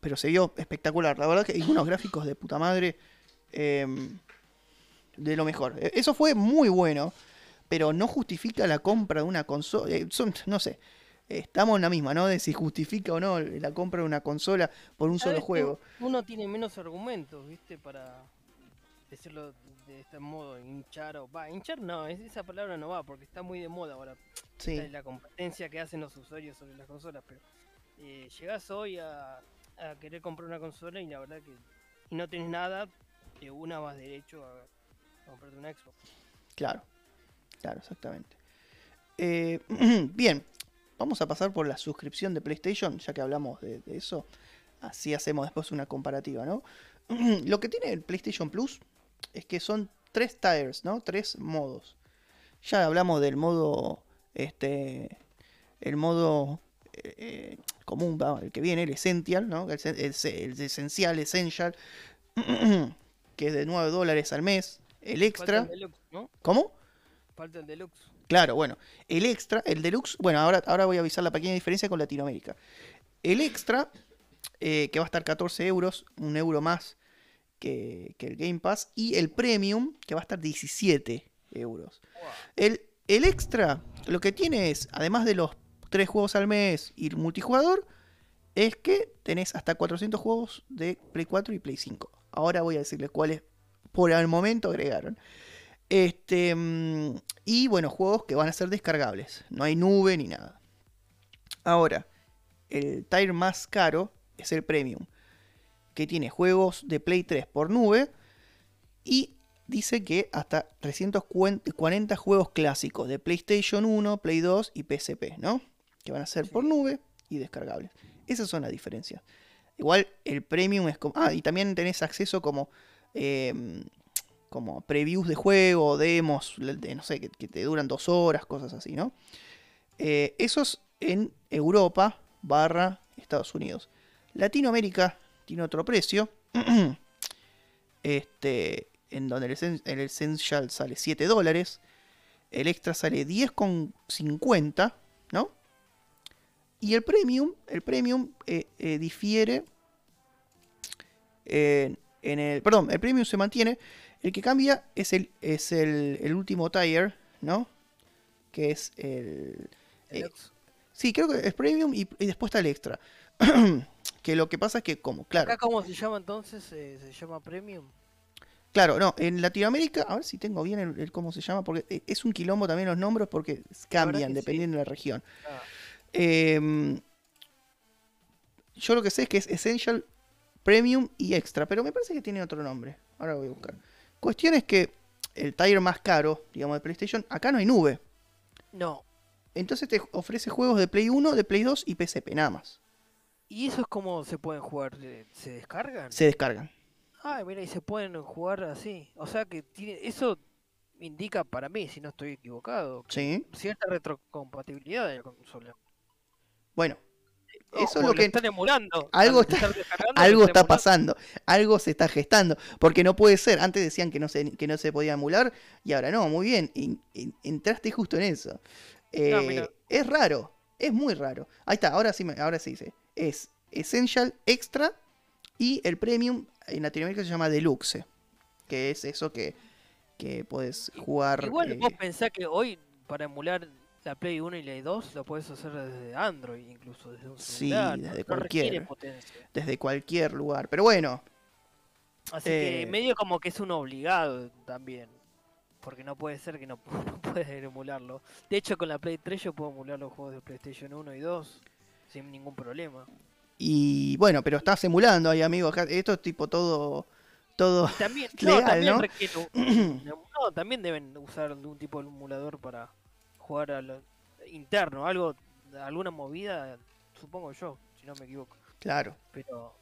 pero se vio espectacular. La verdad que hay unos gráficos de puta madre. em, de lo mejor. E- Eso fue muy bueno. Pero no justifica la compra de una consola. eh, son- no sé. Estamos en la misma, ¿no? De si justifica o no la compra de una consola por un solo juego. un- Uno tiene menos argumentos, ¿viste? Para decirlo de este modo, hinchar o... Va, hinchar no, es- esa palabra no va porque está muy de moda ahora. Sí. Esta es la competencia que hacen los usuarios sobre las consolas, pero eh, llegás hoy a, a querer comprar una consola y la verdad que y no tenés nada, de una vas derecho a, a comprarte una Xbox. Claro, claro, exactamente. Eh, bien, vamos a pasar por la suscripción de PlayStation, ya que hablamos de, de eso. Así hacemos después una comparativa, ¿no? Lo que tiene el PlayStation Plus es que son tres tiers, ¿no? Tres modos. Ya hablamos del modo, este, el modo eh, eh, común, el que viene, el Essential, ¿no? El, el se- el esencial, Essential, que es de 9 dólares al mes. El Falta extra, el deluxe, ¿no? ¿cómo? Falta el deluxe. Claro, bueno. El extra, el deluxe, bueno, ahora, ahora voy a avisar la pequeña diferencia con Latinoamérica. El extra, eh, que va a estar 14 euros, un euro más que, que el Game Pass. Y el premium, que va a estar 17 euros. El, el extra, lo que tiene es, además de los 3 juegos al mes y el multijugador, es que tenés hasta 400 juegos de Play 4 y Play 5. Ahora voy a decirles cuáles por el momento agregaron. Este, mm, y bueno, juegos que van a ser descargables. No hay nube ni nada. Ahora, el tier más caro es el Premium. Que tiene juegos de Play 3 por nube. Y dice que hasta 340 juegos clásicos de PlayStation 1, Play 2 y PSP, ¿no? Que van a ser por nube y descargables. Esas son las diferencias. Igual el Premium es como... Ah, y también tenés acceso como... em, como previews de juego, demos, de, no sé, que, te duran dos horas, cosas así, ¿no? Eh, eso es en Europa barra Estados Unidos. Latinoamérica tiene otro precio. este, en donde el, el Essential sale 7 dólares. El extra sale 10,50, ¿no? Y el Premium, el Premium eh, eh, difiere en el... Perdón, el Premium se mantiene. El que cambia es el, es el, el último tier, ¿no? Que es el... eh. Sí, creo que es premium y, y después está el extra. que lo que pasa es que, como, claro, ¿Acá cómo se llama entonces? Eh, ¿Se llama Premium? claro, no, en Latinoamérica, a ver si tengo bien el, el cómo se llama, porque e- es un quilombo también los nombres porque cambian sí. dependiendo de la región. Ah, Em, yo lo que sé es que es Essential, Premium y Extra, pero me parece que tiene otro nombre. Ahora voy a buscar. Cuestión es que el tier más caro, digamos, de PlayStation, acá no hay nube. No. Entonces te ofrece juegos de Play 1, de Play 2 y PSP, nada más. ¿Y eso es como se pueden jugar? ¿Se- ¿Se descargan? Se descargan. Ah, mira, y se pueden jugar así. O sea que tiene, eso indica para mí, si no estoy equivocado, Sí. cierta retrocompatibilidad de la consola. Bueno, Eso es lo que... están emulando. algo Al está- Algo está pasando, algo se está gestando, porque no puede ser. Antes decían que no se, que no se podía emular y ahora no, muy bien, en- en- entraste justo en eso. Eh, es raro, es muy raro. Ahí está, ahora sí, me- ahora sí dice. Es Essential Extra y el Premium en Latinoamérica se llama Deluxe, que es eso que, que puedes jugar. Igual eh, vos pensás que hoy para emular la Play 1 y la 2 lo puedes hacer desde Android, incluso desde un Sí, celular. desde no requiere cualquier. desde cualquier lugar. Pero bueno, Así Eh, que medio como que es un obligado también. Porque no puede ser que no, no puedes emularlo. De hecho, con la Play 3 yo puedo emular los juegos de PlayStation 1 y 2 sin ningún problema. y bueno, pero estás emulando ahí, amigo. Esto es tipo todo. Todo. También, Legal, no, también ¿no? requiere un- no, también deben usar algún tipo de emulador para jugar a lo interno, algo, alguna movida, supongo yo, si no me equivoco. Claro. Pero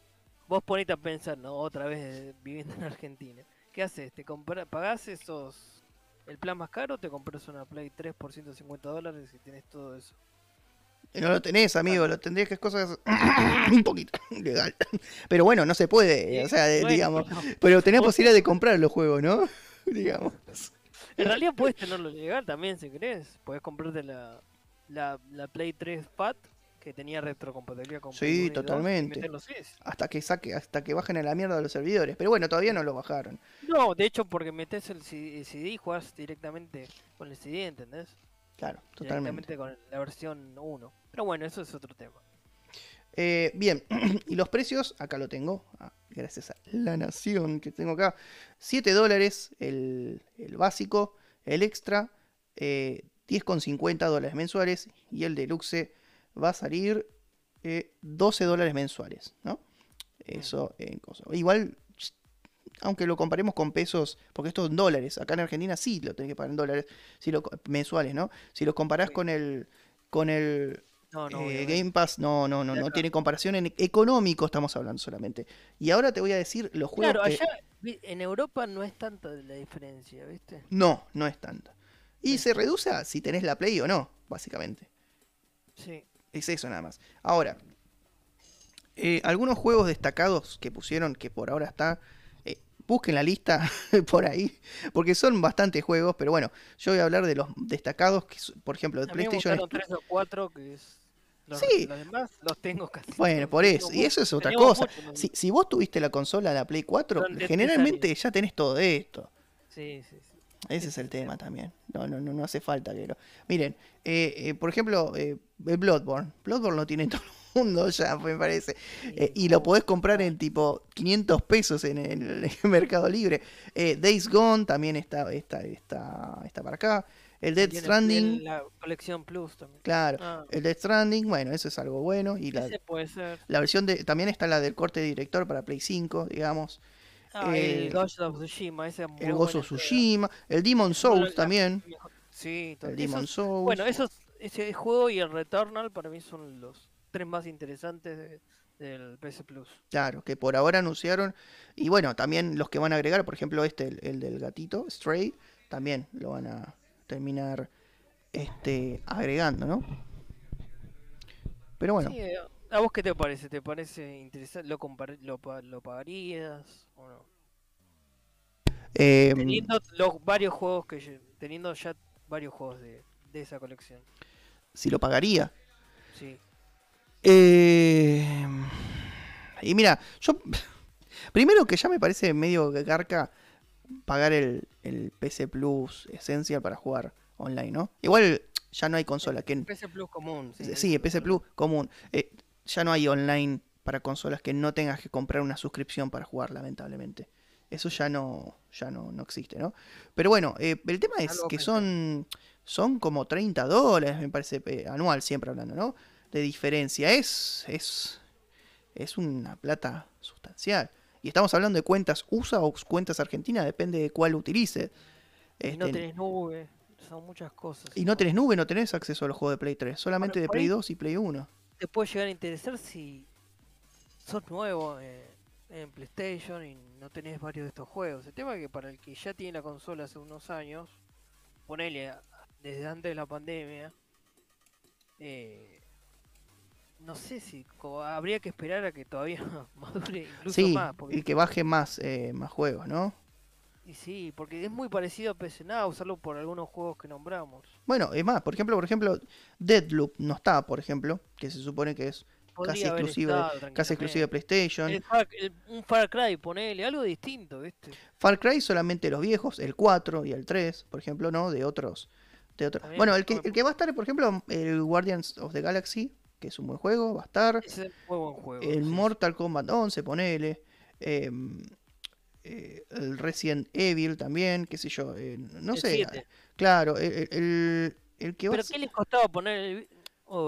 vos ponete a pensar, ¿no? Otra vez eh, viviendo en Argentina. ¿Qué haces? ¿Te compra- pagás esos el plan más caro o te compras una Play 3 por 150 dólares y tienes todo eso? No lo tenés, amigo, lo tendrías que es cosas un poquito legal. Pero bueno, no se puede, o sea, Bueno, digamos. Pero tenés posibilidad de comprar los juegos, ¿no? digamos. En realidad puedes tenerlo legal también si querés. Puedes comprarte la, la, la Play 3 Fat que tenía retrocompatibilidad con Sí, Play 1 y 2 y totalmente. Hasta que saque, hasta que bajen a la mierda los servidores. Pero bueno, todavía no lo bajaron. No, de hecho porque metes el CD y jugás directamente con el CD, ¿entendés? Claro, totalmente. Directamente con la versión 1. Pero bueno, eso es otro tema. Eh, bien, y los precios, acá lo tengo. ah, gracias a la nación que tengo acá. 7 dólares el, el básico, el extra, eh, 10,50 dólares mensuales. Y el deluxe va a salir eh, 12 dólares mensuales, ¿no? Eso en cosa. Igual, aunque lo comparemos con pesos, porque esto es en dólares, acá en Argentina sí lo tenés que pagar en dólares, si lo, mensuales, ¿no? Si lo comparás Sí. con el, con el No, no, eh. Game Pass, no, no, no, no tiene comparación en económico, estamos hablando solamente. Y ahora te voy a decir los juegos Claro, que- allá en Europa no es tanta la diferencia, ¿viste? No, no es tanta. Y se reduce a si tenés la Play o no, básicamente. Sí. Es eso nada más. Ahora, eh, algunos juegos destacados que pusieron, que por ahora está, eh, busquen la lista por ahí, porque son bastantes juegos, pero bueno, yo voy a hablar de los destacados, que, por ejemplo, de PlayStation. tres o cuatro que es... Los, Sí. los demás los tengo casi. Bueno, por eso, y eso es otra cosa. mucho, ¿no? Si, si vos tuviste la consola, la Play 4, Son de tres generalmente ya tenés todo esto. Sí, sí, sí. Ese es el tema también. No, no, no, no hace falta que lo. Miren, eh, eh, por ejemplo, eh, el Bloodborne. Bloodborne lo tiene todo el mundo ya, me parece. Eh, y lo podés comprar en tipo 500 pesos en el, Mercado Libre. Days Gone también está, está, está, está para acá. El Dead Stranding, La colección Plus también. claro. Ah, El Dead Stranding, bueno, eso es algo bueno. Y la, ese puede ser. la versión de. También está la del corte de director para Play 5, digamos. Ah, eh, el Ghost of Tsushima, ese es muy El Ghost of. Tsushima. El Demon Bueno, Souls la- también. Sí, to- El esos- Demon Souls. Bueno, esos, ese juego y el Returnal para mí son los tres más interesantes de- del PS Plus. Claro, que por ahora anunciaron. Y bueno, también los que van a agregar, por ejemplo, este, el, el del gatito, Stray, también lo van a terminar este, agregando, ¿no? Pero bueno, Sí, eh, ¿A vos qué te parece? ¿Te parece interesante? ¿Lo, lo, lo pagarías o no? eh, Teniendo los varios juegos que teniendo ya varios juegos de, de esa colección. si lo pagaría. Sí. Eh, y mira, yo. Primero que ya me parece medio garca pagar el, el PC Plus Essential para jugar online, ¿no? Igual ya no hay consola. que PS Plus común. Sí, Sí, PC Plus común. Eh, ya no hay online para consolas que no tengas que comprar una suscripción para jugar, lamentablemente. Eso ya no, ya no, no existe, ¿no? Pero bueno, eh, el tema es Algo que pensé. son, son como 30 dólares, me parece, eh, anual, siempre hablando, ¿no? De diferencia. Es, es, es una plata sustancial. Y estamos hablando de cuentas USA o cuentas argentinas, depende de cuál utilices. Y no Este, tenés nube, son muchas cosas. y no tenés nube, no tenés acceso a los juegos de Play 3, solamente Bueno, de Play ahí- 2 y Play 1. Te puede llegar a interesar si sos nuevo eh, en PlayStation y no tenés varios de estos juegos. El tema es que para el que ya tiene la consola hace unos años, ponele desde antes de la pandemia, eh, no sé si habría que esperar a que todavía madure incluso Sí, más. Porque, y que baje más, eh, más juegos, ¿no? y sí, porque es muy parecido a PC Now, usarlo por algunos juegos que nombramos. Bueno, es más, por ejemplo, por ejemplo, Deadloop no está, por ejemplo, que se supone que es Podría casi exclusiva, estado casi exclusiva de PlayStation. El Far- el- un Far Cry, ponele, algo distinto, ¿viste? Far Cry solamente los viejos, el 4 y el 3, por ejemplo, ¿no? De otros. De otros. Bueno, el que, el que va a estar, por ejemplo, el Guardians of the Galaxy, que es un buen juego, va a estar. Es un buen juego. El sí. Mortal Kombat 11, ponele. em, eh, el Resident Evil también, qué sé yo. eh, no El sé. Claro, el, el- el- que va ¿Pero qué les costaba poner el,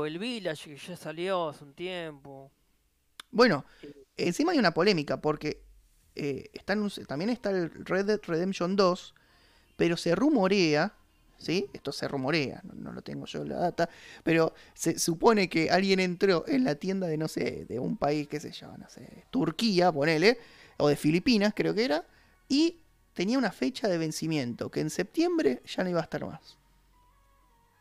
el Village que ya salió hace un tiempo? Bueno, encima hay una polémica porque eh, también está el Red Dead Redemption 2, pero se rumorea, ¿sí? Esto se rumorea, no, no lo tengo yo la data, pero se supone que alguien entró en la tienda de, no sé, de un país, qué sé yo, no sé, Turquía, ponele, o de Filipinas creo que era, y tenía una fecha de vencimiento, que en septiembre ya no iba a estar más.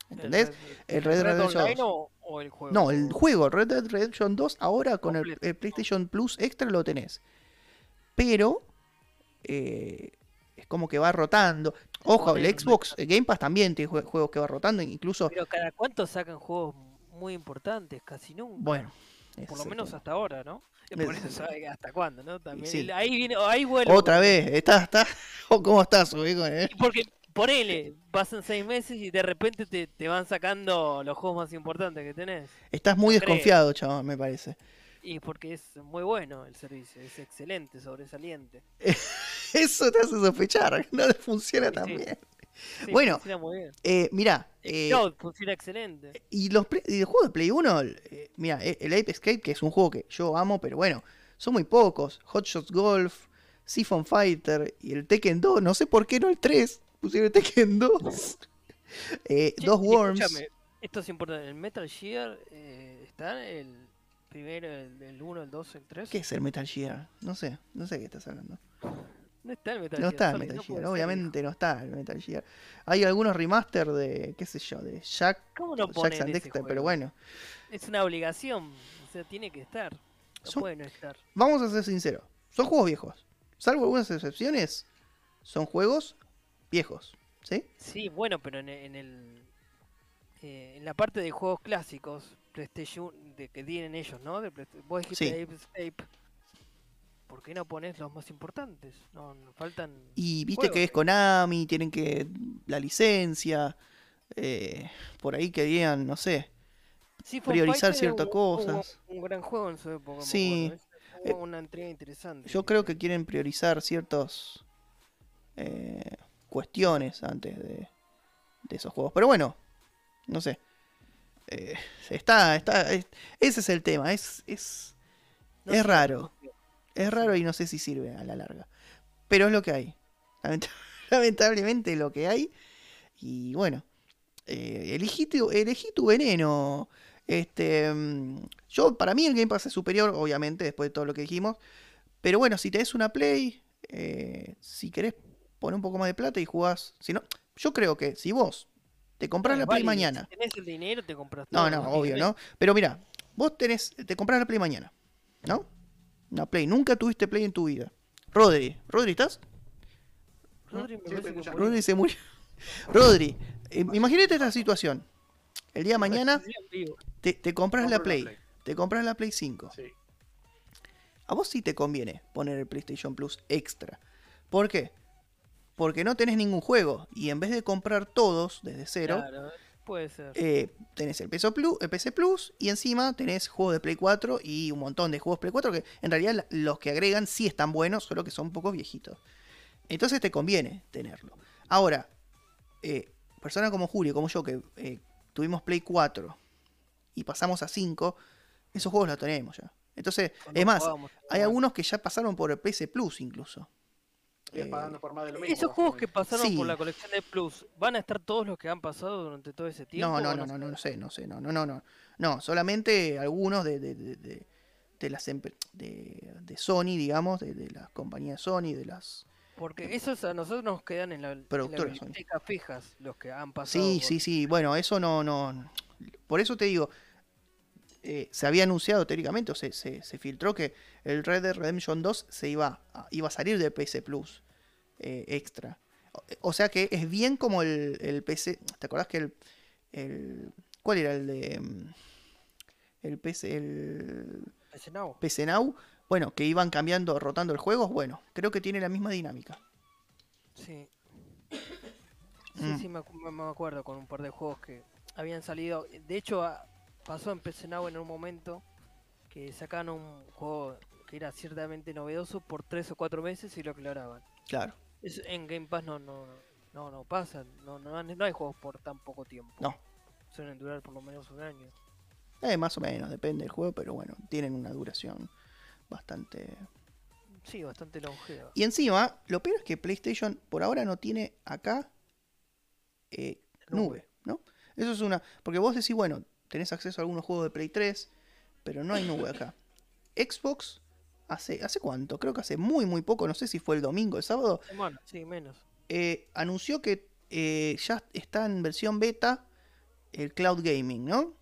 ¿Entendés? ¿El El Red Dead Redemption Online 2. o, o el juego? No, el juego Red Dead Redemption 2 ahora con el, PlayStation Plus Extra lo tenés. Pero eh, como que va rotando. Ojo, el Xbox eh, Game Pass también tiene jue- juegos que va rotando. Incluso, Pero cada cuánto sacan juegos muy importantes, casi nunca. bueno. por lo menos hasta ahora, ¿no? Es- Por eso sabe hasta cuándo, ¿no? También sí. ahí viene, ahí vuelve. Otra vez, está, está. ¿Cómo estás, Ubico, eh? Porque ponele, pasan seis meses y de repente te, te van sacando los juegos más importantes que tenés. Estás muy No creo. desconfiado, chaval, me parece. Y porque es muy bueno el servicio, es excelente, sobresaliente. Eso te hace sospechar, no le funciona Sí, tan sí. bien. Sí, Bueno, funciona muy bien. Eh, mirá, El eh, cloud funciona excelente. Y los, y el juego de Play 1, eh, mira, eh, el Ape Escape, que es un juego que yo amo, pero bueno, son muy pocos. Hot Shots Golf, Siphon Fighter y el Tekken 2, no sé por qué no el 3, pusieron el Tekken 2. Eh, Che, dos y Worms. escúchame, esto es importante. El Metal Gear eh, está el primero, el, el 1, el 2, el 3. ¿Qué es el Metal Gear? No sé, no sé qué estás hablando. No está el Metal No Gear. está el Metal no Gear, ser, obviamente no está el Metal Gear. Hay algunos remaster de, qué sé yo, de Jack. ¿Cómo no Dexter, pero bueno. Es una obligación. O sea, tiene que estar. No Son- puede no estar. Vamos a ser sinceros, son juegos viejos. Salvo algunas excepciones, son juegos viejos, ¿sí? Sí, bueno, pero en, en el. eh, en la parte de juegos clásicos, PlayStation, de que tienen ellos, ¿no? De vos dijiste Sí. Ape. ¿Por qué no pones los más importantes? No, faltan. Y viste Juegos, que es. Konami, tienen que la licencia, eh, por ahí querían, no sé. Priorizar ciertas cosas. Un, gran juego en su época. Sí, ¿eh? Una entrega interesante. Yo creo que quieren priorizar ciertas eh, cuestiones antes de, de esos juegos. Pero bueno, no sé. Eh, está, está, es- ese es el tema. Es, es, No es raro. Es raro y no sé si sirve a la larga. Pero es lo que hay. Lamenta- Lamentablemente lo que hay. Y bueno, eh, elegí, tu, elegí tu veneno. Este, mm, yo, para mí el Game Pass es superior, obviamente, después de todo lo que dijimos. Pero bueno, si tenés una Play, eh, si querés poner un poco más de plata y jugás. Si no, yo creo que si vos te compras Bueno, la Play vale, mañana. Si tenés el dinero, te compras No, no, obvio. ¿no? Pero mira, vos tenés, te compras la Play mañana, ¿no? Una Play, nunca tuviste Play en tu vida. Rodri, ¿Rodri estás? Rodri me Sí. Rodri se murió. Rodri, eh, imagínate esta situación. El día de mañana te, te compras la Play, te compras la Play 5. Sí. A vos sí te conviene poner el PlayStation Plus extra. ¿Por qué? Porque no tenés ningún juego y en vez de comprar todos desde cero, Claro, puede ser. eh, tenés el PC, Plus, el PC Plus y encima tenés juegos de Play 4 y un montón de juegos Play 4 que en realidad los que agregan sí están buenos, solo que son un poco viejitos. Entonces te conviene tenerlo. Ahora, eh, personas como Julio, como yo, que eh, tuvimos Play 4 y pasamos a 5, esos juegos los tenemos ya. Entonces, Cuando es más, hay algunos que ya pasaron por el PS Plus incluso. Eh, pagando por más de lo mismo. Esos juegos que pasaron Sí. por la colección de Plus, ¿van a estar todos los que han pasado durante todo ese tiempo? No, no, no, no, no, sé, no sé, no, no, no, no. No, solamente algunos de, de, de, de- de las de, de Sony, digamos, de, de las compañías Sony, de las... Porque esos a nosotros nos quedan en la, Productoras fijas, los que han pasado. Sí, por- sí, sí, bueno, eso no, no... Por eso te digo, eh, se había anunciado teóricamente, o se, se, se filtró que el Red Dead Redemption 2 se iba a, iba a salir del PS Plus eh, extra. O, o sea que es bien como el, el PC... ¿Te acordás que el, el... ¿Cuál era el de... mm, El PC... El... PC Now, bueno, que iban cambiando, rotando el juego, bueno, creo que tiene la misma dinámica. Sí. Sí, Mm. sí, me, acu- me- me acuerdo con un par de juegos que habían salido. De hecho, a- pasó en PC Now en un momento que sacaban un juego que era ciertamente novedoso por tres o cuatro meses y lo aclaraban. Claro, Eso en Game Pass no no no no pasa, no, no, no hay juegos por tan poco tiempo. No. Suelen durar por lo menos un año. eh, más o menos, depende del juego, pero bueno, tienen una duración bastante... Sí, bastante longeva. Y encima, lo peor es que PlayStation por ahora no tiene acá eh, nube, ¿no? Eso es una... Porque vos decís, bueno, tenés acceso a algunos juegos de Play 3, pero no hay nube acá. Xbox, hace, ¿hace cuánto? Creo que hace muy, muy poco, no sé si fue el domingo, el sábado, sí, menos. eh, anunció que eh, ya está en versión beta el cloud gaming, ¿no?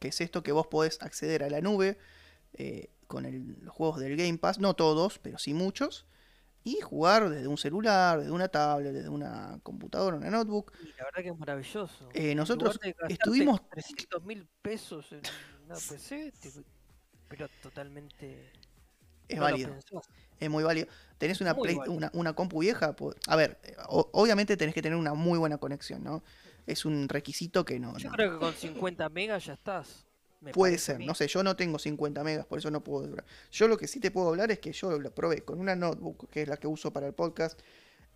Que es esto que vos podés acceder a la nube eh, con el- los juegos del Game Pass, no todos, pero sí muchos, y jugar desde un celular, desde una tablet, desde una computadora, una notebook. Y la verdad que es maravilloso. Eh, nosotros estuvimos- 300 mil pesos en una PC, pero totalmente. Es no válido, es muy válido. Tenés una, Play- válido. una, una compu vieja, a ver, o- obviamente tenés que tener una muy buena conexión, ¿no? Es un requisito que no... Yo no- creo que con 50 megas ya estás. Me Puede ser, no sé, yo no tengo 50 megas, por eso no puedo durar. Yo lo que sí te puedo hablar es que yo lo probé con una notebook, que es la que uso para el podcast,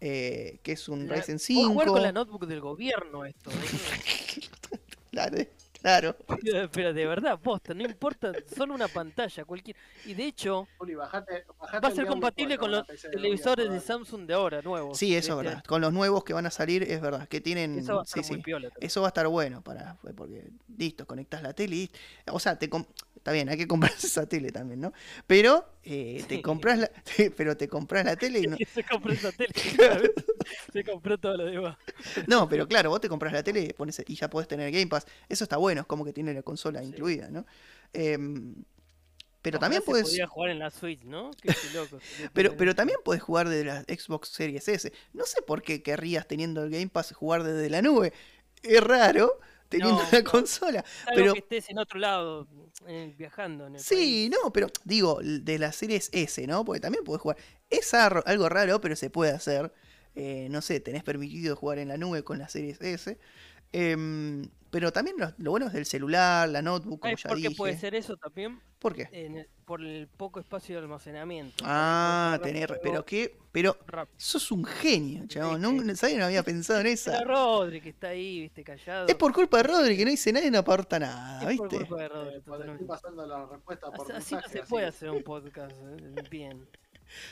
eh, que es un La- Ryzen Puedo 5. jugar con la notebook del gobierno esto. Claro, claro. Pero de verdad, posta, no importa, solo una pantalla, cualquier. Y de hecho, Juli, bajate- bajate va a ser compatible 4, con los televisores de Samsung de ahora, nuevos. Sí, eso es este verdad. Con los nuevos que van a salir, es verdad, que tienen... Eso va a sí, estar muy sí. piola. Eso va a estar bueno para porque listo, conectás la tele y o sea, te com- está bien, hay que comprarse esa tele también, ¿no? Pero eh, te Sí. compras la pero te compras la tele y no, se compró esa tele. se compró todo lo demás. no, pero claro, vos te compras la tele y, pones, y ya podés tener Game Pass. Eso está bueno, es como que tiene la consola Sí. incluida, ¿no? Em, pero Ojalá también puedes podía jugar en la Switch, ¿no? Qué loco. pero, pero también puedes jugar desde la Xbox Series S. No sé por qué querrías teniendo el Game Pass jugar desde la nube. Es raro teniendo No, la no. consola. Salvo pero- que estés en otro lado, eh, viajando. En el Sí, no, pero digo, de la Series S, ¿no? Porque también puedes jugar. Es algo raro, pero se puede hacer. Eh, no sé, tenés permitido jugar en la nube con la Series S. Em, pero también lo, lo bueno es del celular, la notebook, como ¿Sabes ya por qué dije. puede ser eso también? ¿Por qué? En el- por el poco espacio de almacenamiento. Ah, tener, pero qué, pero rápido. sos un genio, chabón. No, ¿Viste? ¿sabes? No había pensado en Era esa. Rodri que está ahí, viste, callado. Es por culpa de Rodri que no dice nadie y no aporta nada, Es por ¿viste? culpa de Rodri, Eh, estoy pasando la respuesta por Así, así no se así puede hacer un podcast eh, bien.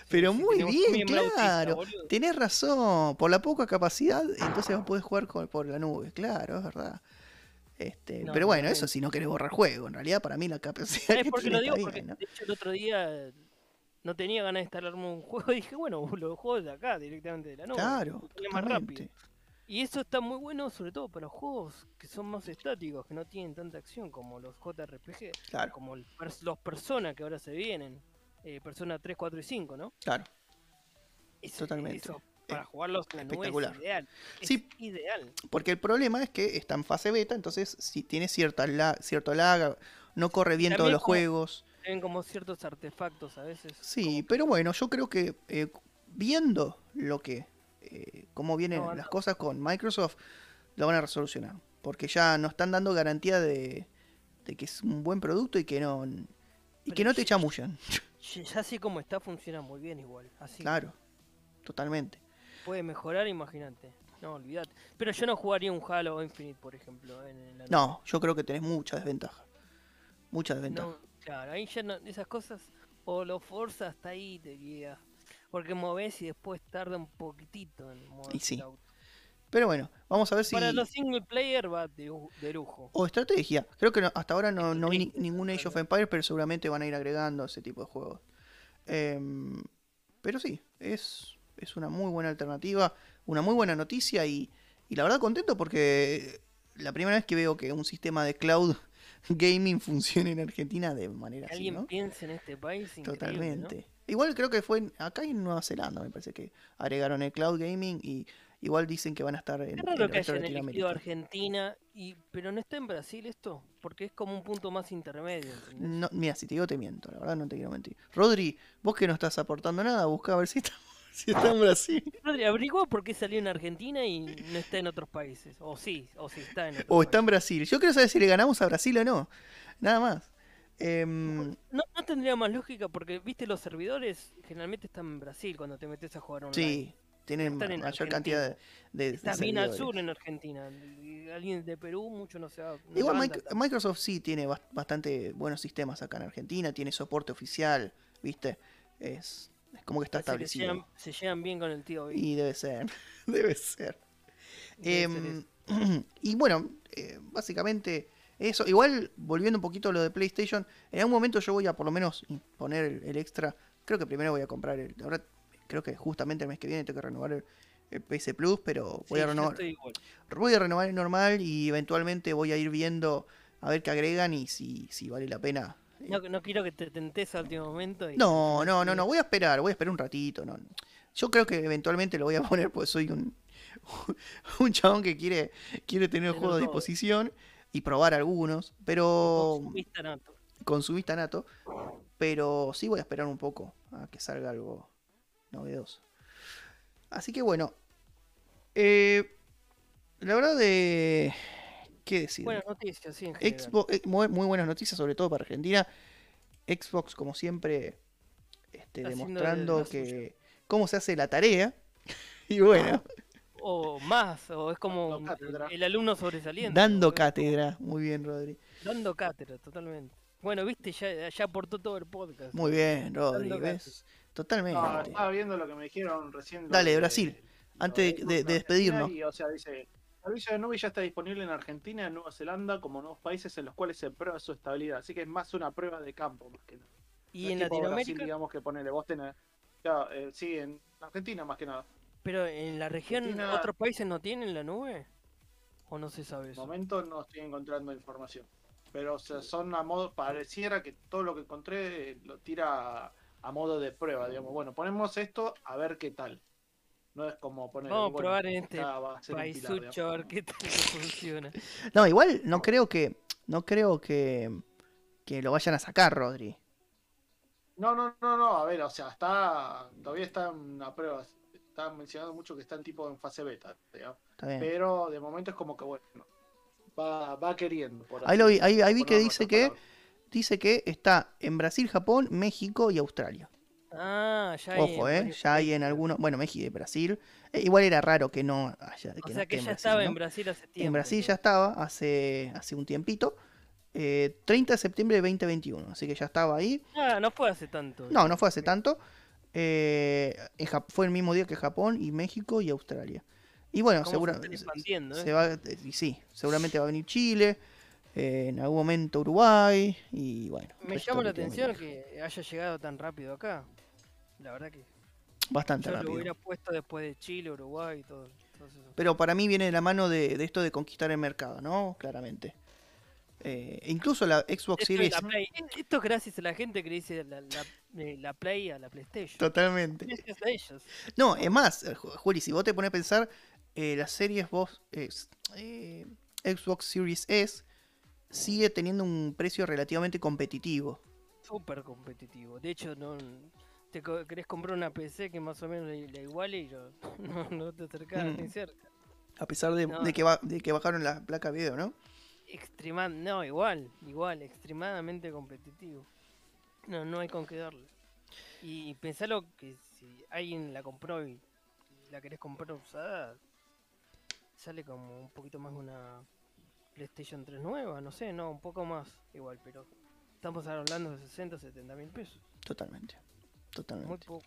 Pero Sí, muy bien, autista, claro. boludo. Tenés razón, por la poca capacidad, entonces vos podés jugar con- por la nube, claro, es verdad. Este, No, pero bueno, eso si no querés borrar juego, en realidad para mí la capacidad ¿Sabes que por qué tiene lo digo? Porque de hecho el otro día no tenía ganas de instalarme un juego y dije, bueno, lo juego de acá, directamente de la nube. Claro, porque es más rápido. Y eso está muy bueno, sobre todo para los juegos que son más estáticos, que no tienen tanta acción como los JRPG, Claro, como el los Persona que ahora se vienen. Eh, Persona 3, 4 y 5, ¿no? claro. Eso- Totalmente. eso para jugarlos en la nube espectacular. es ideal. Es Sí. ideal. Porque el problema es que está en fase beta, entonces si tiene cierta la- cierto lag, no corre bien todos los como- juegos. Tienen como ciertos artefactos a veces. Sí, pero bueno, yo creo que eh, viendo lo que, eh, cómo vienen No, las cosas con Microsoft, lo van a resolucionar. Porque ya no están dando garantía de, de que es un buen producto y que no y que no te chamullan. Ya así como está, funciona muy bien igual. Así Claro, totalmente. puede mejorar, imagínate. No, olvídate. Pero yo no jugaría un Halo Infinite, por ejemplo. En, en la No, yo creo que tenés mucha desventaja. Mucha desventaja. No, Claro, ahí ya no, esas cosas o lo forzas hasta ahí te guía. Porque moves y después tarda un poquitito en mover Y sí. el auto. Pero bueno, vamos a ver si. Para los single player va de, de lujo. O estrategia. Creo que no- hasta ahora no, no vi ni- ningún Age of. Empires, pero seguramente van a ir agregando ese tipo de juegos. Em, pero sí, es, es una muy buena alternativa, una muy buena noticia y, y la verdad contento porque la primera vez que veo que un sistema de cloud gaming funciona en Argentina de manera Que así, alguien ¿no? piense en este país. increíble, ¿no? Totalmente. Igual creo que fue acá en Nueva Zelanda, me parece que agregaron el cloud gaming y igual dicen que van a estar en, en raro el que hayan elegido Latinoamérica. Argentina, y, pero no está en Brasil esto, porque es como un punto más intermedio. ¿entendés? No, mira, si te digo te miento, la verdad no te quiero mentir. Rodri, vos que no estás aportando nada, busca a ver si está, si está en Brasil. Rodri, averigua por qué salió en Argentina y no está en otros países. O sí, o sí está en otros O está en. Brasil. Yo quiero saber si le ganamos a Brasil o no. Nada más. Em, No, no tendría más lógica porque, viste, los servidores generalmente están en Brasil cuando te metes a jugar online. sí, tienen mayor Argentina. cantidad de, de- bien al sur en Argentina. Alguien de Perú mucho no se va. no Igual Mic-. Microsoft sí tiene bas- bastante buenos sistemas acá en Argentina, tiene soporte oficial, ¿viste? Es, es como que está se establecido. se llevan bien con el tío. Y debe ser, debe ser. Debe ser Em, y bueno, eh, básicamente eso. Igual, volviendo un poquito a lo de PlayStation, en algún momento yo voy a por lo menos poner el, el extra. Creo que primero voy a comprar el. Ahora, creo que justamente el mes que viene tengo que renovar el, el PS Plus, pero voy Sí, a renovar. Voy a renovar el normal y eventualmente voy a ir viendo a ver qué agregan y si, si vale la pena. eh, No, no quiero que te tentes al último momento. y- no, no, no, no, voy a esperar, voy a esperar un ratito. No. Yo creo que eventualmente lo voy a poner porque soy un, un chabón que quiere, quiere tener el juego a disposición y probar algunos, pero Consumista nato. consumista nato. Pero sí voy a esperar un poco a que salga algo novedoso. Así que bueno, eh, la verdad de... ¿Qué decir? Buenas noticias, sí, en. Xbox, eh, muy, muy buenas noticias, sobre todo para Argentina. Xbox, como siempre, este, demostrando que cómo se hace la tarea. Y bueno, O más, o es como el alumno sobresaliente. dando cátedra. Muy bien, Rodri. Dando cátedra, totalmente. Bueno, viste, ya, ya aportó todo el podcast. Muy bien, Rodri. ¿Ves? Totalmente. No, estaba viendo lo que me dijeron recién. Dale, de- Brasil, antes de- de- de despedirnos. Y, o sea, dice, el servicio de nube ya está disponible en Argentina, en Nueva Zelanda, como nuevos países en los cuales se prueba su estabilidad. Así que es más una prueba de campo, más que nada. y No en tipo Brasil, Latinoamérica, digamos que ponele, vos tenés... Claro, eh, sí, en Argentina más que nada. pero en la región, Argentina- ¿otros países no tienen la nube? ¿O no se sabe De eso? momento no estoy encontrando información. Pero o sea, son a modo, pareciera que todo lo que encontré eh, lo tira a, modo de prueba, digamos. Bueno, ponemos esto a ver qué tal. No es como poner. Vamos a bueno, probar en este. Paisucho a ver qué tal que funciona. No, igual no creo que. No creo que. Que lo vayan a sacar, Rodri. No, no, no, no, a ver, o sea, está. Todavía está en una prueba. Están mencionando mucho que están tipo en fase beta, digamos. Está bien. Pero de momento es como que bueno. Va, va queriendo. por Ahí, así lo vi, ahí, ahí vi que dice que. Dice que está en Brasil, Japón, México y Australia. Ah, ya hay. Ojo, eh. Ya hay en algunos. Bueno, México y Brasil. Eh, igual era raro que no haya. O que no sea que ya Brasil, estaba ¿no? en Brasil hace tiempo. En Brasil ya estaba hace, hace un tiempito. eh, 30 de septiembre de 2021. Así que ya estaba ahí. Ah, no fue hace tanto. No, no fue hace tanto. eh, fue el mismo día que Japón y México y Australia. Y bueno, ¿Cómo se se eh? va, eh, y sí, seguramente va a venir Chile, eh, en algún momento Uruguay y bueno. Me llama la atención que haya llegado tan rápido acá. La verdad que Bastante yo lo rápido. hubiera puesto después de Chile, Uruguay y todo. todo eso. Pero para mí viene de la mano de, de esto de conquistar el mercado, ¿no? Claramente. Eh, incluso la Xbox Esto, Series. la Play. Esto es gracias a la gente que le dice la, la- eh, la Play a la PlayStation. Totalmente. Gracias a ellos. No, es más, eh, Ju- Juli, si vos te pones a pensar, eh, las series vos, eh, Xbox Series S sigue teniendo un precio relativamente competitivo. Súper competitivo. De hecho, no te querés comprar una PC que más o menos le iguale y yo, no, no te acercás Mm. ni cerca. A pesar de, No. de que, ba- de que bajaron la placa video, ¿no? Extrema, no, igual, igual, extremadamente competitivo. No, no hay con qué darle. Y pensalo que si alguien la compró y la querés comprar usada, sale como un poquito más una PlayStation 3 nueva, no sé, no, un poco más igual, pero estamos hablando de 60, 70 mil pesos. Totalmente. Totalmente. Muy poco.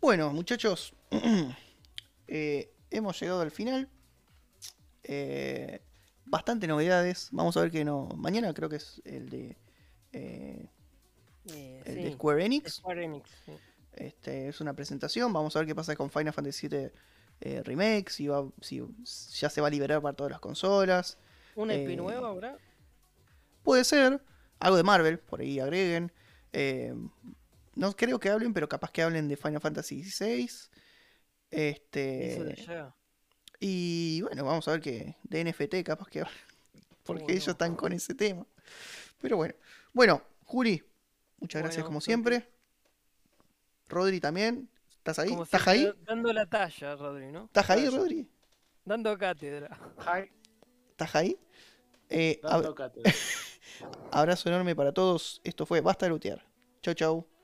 Bueno, muchachos, eh, hemos llegado al final. Eh, bastante novedades. Vamos a ver que no. Mañana creo que es el de. eh, Eh, el sí, de Square Enix. Square Enix, sí. Este, es una presentación. Vamos a ver qué pasa con Final Fantasy VII eh, Remake. Si, va, si ya se va a liberar para todas las consolas. ¿Una IP Eh, nueva habrá? Puede ser. Algo de Marvel, por ahí agreguen. Eh, no creo que hablen, pero capaz que hablen de Final Fantasy XVI. Este. Eso. Y bueno, vamos a ver que de NFT capaz que porque ¿Cómo ellos están con ese tema. Pero bueno. Bueno, Juri, muchas gracias como siempre. Rodri también. ¿Estás ahí? Como ¿Estás ahí? da- Dando la talla, Rodri, ¿no? ¿Estás ahí. Rodri? Dando cátedra. Hi, ¿Estás ahí? Eh, ab- dando cátedra. abrazo enorme para todos. Esto fue Basta de Lutear. Chau, chau.